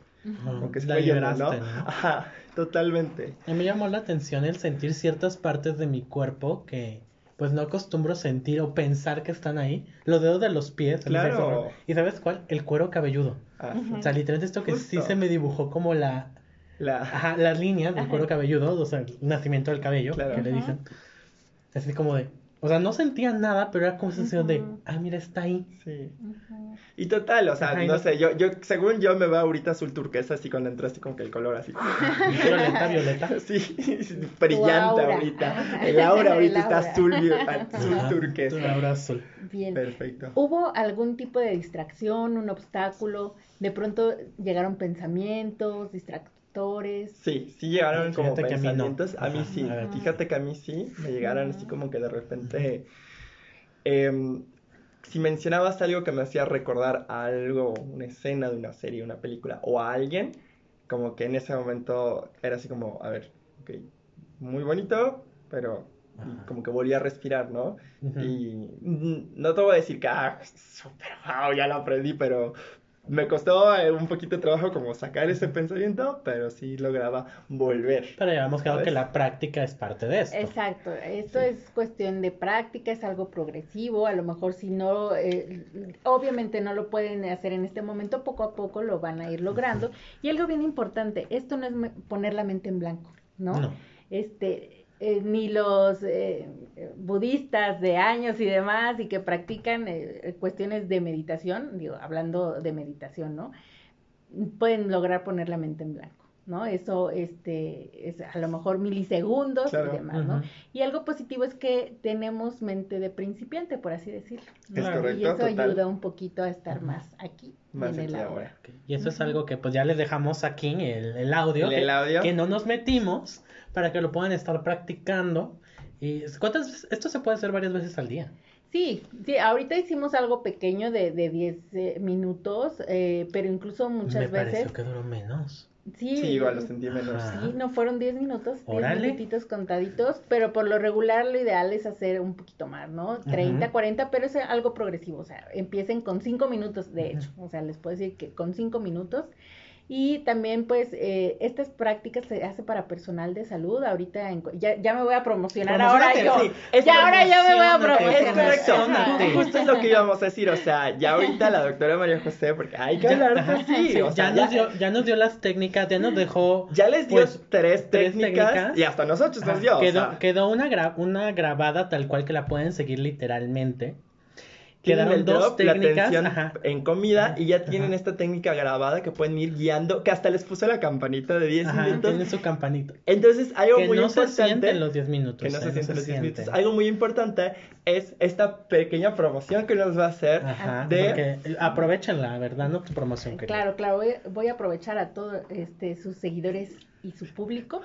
Como que se fue yendo, ¿no? Ajá, totalmente. A mí me llamó la atención el sentir ciertas partes de mi cuerpo que pues no acostumbro sentir o pensar que están ahí. Los dedos de los pies. Claro. ¿Y sabes cuál? El cuero cabelludo. Ah, o sea, literalmente esto que sí se me dibujó como la, la... Ajá, las líneas del cuero cabelludo, o sea, el nacimiento del cabello, que le dicen. Así como de, o sea, no sentía nada, pero era como sensación de, ah, mira, está ahí. Sí. Y total, o sea, no, sé, yo, yo, según yo me veo ahorita azul turquesa, así cuando entro así como que el color así. violeta, violeta. Sí, brillante ahorita. El aura ahorita está azul, azul turquesa. El aura azul. Bien. Perfecto. ¿Hubo algún tipo de distracción, un obstáculo? De pronto llegaron pensamientos, distractores Sí, sí llegaron como pensamientos. A mí, sí. Fíjate que a mí sí me llegaron así como que de repente. Em, si mencionabas algo que me hacía recordar algo, una escena de una serie, una película o a alguien, como que en ese momento era así como, a ver, ok, muy bonito, pero como que volví a respirar, ¿no? Y no te voy a decir que, ah, super wow, ya lo aprendí, pero me costó eh, un poquito de trabajo como sacar ese pensamiento, pero sí lograba volver. Pero ya hemos quedado que la práctica es parte de esto. Exacto, esto es cuestión de práctica, es algo progresivo, a lo mejor si no, eh, obviamente no lo pueden hacer en este momento, poco a poco lo van a ir logrando. Y algo bien importante, esto no es poner la mente en blanco, ¿no? no. Este, eh, ni los eh, budistas de años y demás y que practican eh, cuestiones de meditación, digo, hablando de meditación, ¿no? Pueden lograr poner la mente en blanco. ¿no? Eso este, es a lo mejor milisegundos y demás, ¿no? Y algo positivo es que tenemos mente de principiante, por así decirlo. y eso ayuda un poquito a estar más aquí en el ahora. Y eso es algo que pues ya les dejamos aquí, el, el audio, el audio, que no nos metimos, para que lo puedan estar practicando. ¿Y cuántas Esto se puede hacer varias veces al día. Sí, sí, ahorita hicimos algo pequeño de, de 10 eh, minutos, eh, pero incluso muchas Me veces... que duró menos. Sí, sí, igual lo sentí menos. Sí, no fueron 10 minutos, 10 minutitos contaditos, pero por lo regular lo ideal es hacer un poquito más, ¿no? 30, 40, pero es algo progresivo, o sea, empiecen con 5 minutos, de hecho, o sea, les puedo decir que con 5 minutos y también, pues, eh, estas prácticas se hace para personal de salud. Ahorita ya, ya me voy a promocionar ahora yo. ya ahora ya me voy a promocionar. Justo es lo que íbamos a decir. O sea, ya ahorita la doctora María José, porque hay que hablar así. O sea, ya, nos dio, ya nos dio las técnicas, ya nos dejó. Ya les dio pues, tres, técnicas, y hasta nosotros nos dio. Quedó, quedó una, una grabada tal cual que la pueden seguir literalmente. Tienen Quedaron el dos drop, la técnicas, atención ajá. en comida y ya tienen Ajá. esta técnica grabada que pueden ir guiando, que hasta les puso la campanita de 10 Ajá, minutos. tiene su campanito. Entonces, algo Que muy no se importante sienten los 10 minutos. que no eh, se sienten los 10 sienten. minutos. Algo muy importante es esta pequeña promoción que nos va a hacer Ajá, de porque aprovechenla, ¿verdad? No tu promoción, querida. Claro, claro, voy, voy a aprovechar a todos este, sus seguidores y su público.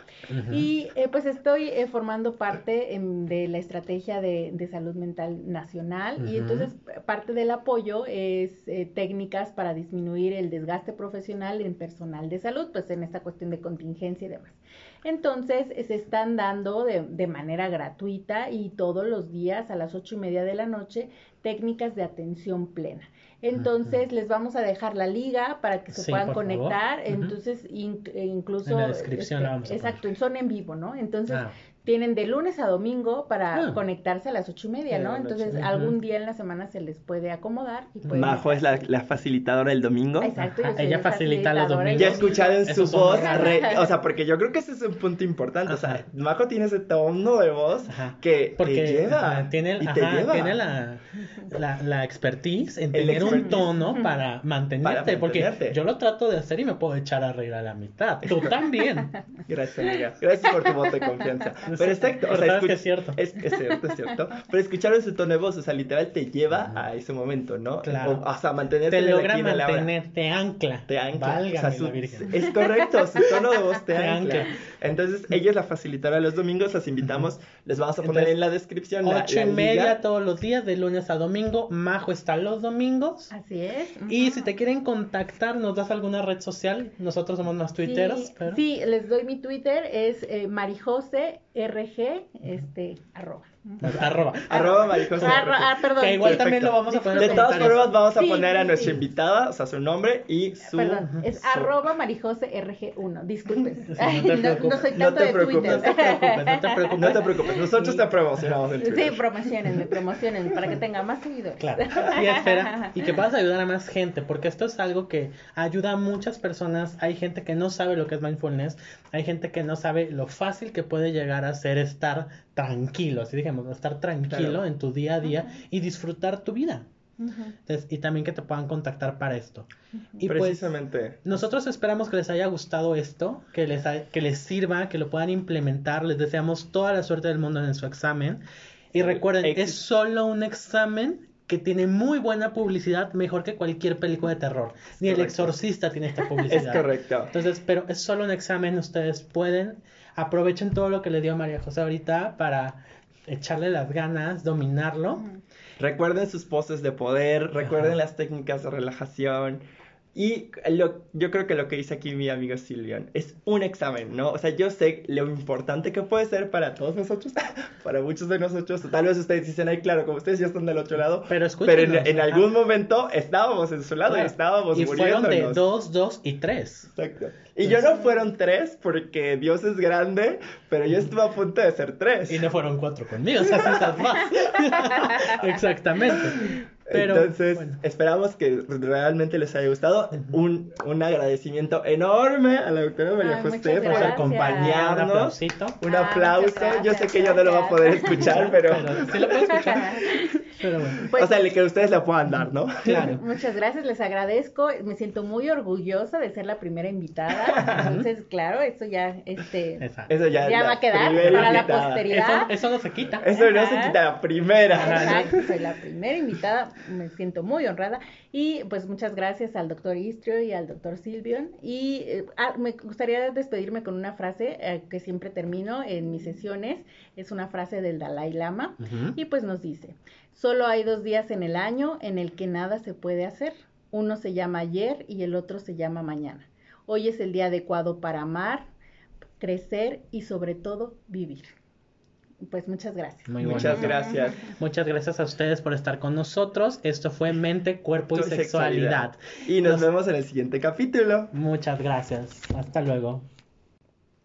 Y eh, pues estoy eh, formando parte de la estrategia de, de salud mental nacional y entonces parte del apoyo es eh, técnicas para disminuir el desgaste profesional en personal de salud, pues en esta cuestión de contingencia y demás. Entonces se están dando de, de manera gratuita y todos los días a las ocho y media de la noche técnicas de atención plena. Entonces les vamos a dejar la liga para que se Sí, puedan conectar. Entonces in- eh, incluso En la descripción la este, vamos a poner. exacto, son en vivo, ¿no? Entonces Ah. Tienen de lunes a domingo para Ah. conectarse a las ocho y media, ¿no? Entonces algún día en la semana se les puede acomodar y pueden Majo es la, la facilitadora del domingo. Exacto, yo Ajá, soy ella la facilita los domingos. Ya escucharon su voz, re- o sea, porque yo creo que ese es un punto importante, o sea. Majo tiene ese tono de voz Ajá. que Porque te lleva, ajá, tiene, el- y te ajá, lleva. tiene la, la, la expertise en El tener un tono para mantenerte, Para porque mantenerte. yo lo trato de hacer y me puedo echar a reír a la mitad. Tú también. Gracias, amiga. Gracias por tu voto de confianza. Pero exacto, o sea, es cierto. Es, es cierto, es cierto. Pero escucharon su tono de voz, o sea, literal te lleva a ese momento, ¿no? Claro. O, o sea, mantenerte Te logra en mantener, te ancla. Te ancla. Válgame o sea, su- la Virgen. es correcto, su tono de voz te, Te ancla. ancla. Entonces, ella es la facilitadora los domingos, las invitamos, les vamos a poner Entonces, en la descripción Ocho la y liga. media todos los días, de lunes a domingo. Majo está los domingos. Así es. Y si te quieren contactar, ¿nos das alguna red social? Nosotros somos más tuiteros. Sí, pero... sí, les doy mi Twitter, es eh, marijose rg, este, arroba. Arroba. Arroba Marijosa. Arro- ah, perdón. Que igual Perfecto. también lo vamos a poner De todas formas, vamos a Sí, poner a nuestra sí. invitada, o sea, su nombre y su. Perdón, es su- arroba marijose rg1, disculpen. Sí, no te no, no soy No tanto te de preocupes, Twitter. No te preocupes, no te preocupes. No te preocupes, nosotros te promocionamos en Sí, Twitter. promocionen, promocionen para que tenga más seguidores. Claro. Y espera, y que puedas ayudar a más gente, porque esto es algo que ayuda a muchas personas. Hay gente que no sabe lo que es mindfulness, hay gente que no sabe lo fácil que puede llegar a ser estar tranquilo, así estar tranquilo Claro. en tu día a día y disfrutar tu vida. Entonces, y también que te puedan contactar para esto. Y pues Precisamente. nosotros esperamos que les haya gustado esto, que les, ha- que les sirva, que lo puedan implementar. Les deseamos toda la suerte del mundo en su examen. Y recuerden, es solo un examen que tiene muy buena publicidad, mejor que cualquier película de terror. Ni el exorcista tiene esta Es publicidad. correcto. Entonces, pero es solo un examen, ustedes pueden, aprovechen todo lo que le dio María José ahorita para echarle las ganas, dominarlo. Recuerden sus poses de poder, recuerden Ajá. las técnicas de relajación. Y lo, yo creo que lo que dice aquí mi amigo Silvian es un examen, ¿no? O sea, yo sé lo importante que puede ser para todos nosotros, para muchos de nosotros. Tal vez ustedes dicen, ay, claro, como ustedes ya están del otro lado. Pero Pero en, en algún momento estábamos en su lado y Claro. estábamos y fueron de muriéndonos. dos, dos y tres. Exacto. Y yo no fueron tres porque Dios es grande, pero yo estuve a punto de ser tres. Y no fueron cuatro conmigo, o sea, sí estás más. Exactamente. Pero, Entonces, bueno. esperamos que realmente les haya gustado. un, un agradecimiento enorme a la doctora María Ay, José por gracias. un acompañarnos. aplausito. Un Ah, aplauso. Yo sé que ella no lo va a poder escuchar, pero. Pero sí lo puedo escuchar. Pero bueno. Pues, o sea, el que ustedes la puedan dar, ¿no? Claro. Muchas gracias, les agradezco. Me siento muy orgullosa de ser la primera invitada. Entonces, claro, eso ya, este, Exacto. Eso ya, Ya va a quedar para la posteridad. Eso, eso no se quita. Eso no se quita la primera. Exacto, soy la primera invitada, me siento muy honrada. Y pues muchas gracias al doctor Istrio y al doctor Silvion. Y eh, ah, me gustaría despedirme con una frase eh, que siempre termino en mis sesiones, es una frase del Dalai Lama. Y pues nos dice, solo hay dos días en el año en el que nada se puede hacer, uno se llama ayer y el otro se llama mañana. Hoy es el día adecuado para amar, crecer y sobre todo vivir. Pues muchas gracias. Muy Muchas gracias. Muchas gracias a ustedes por estar con nosotros. Esto fue Mente, Cuerpo y Sexualidad. Y nos Nos- vemos en el siguiente capítulo. Muchas gracias. Hasta luego.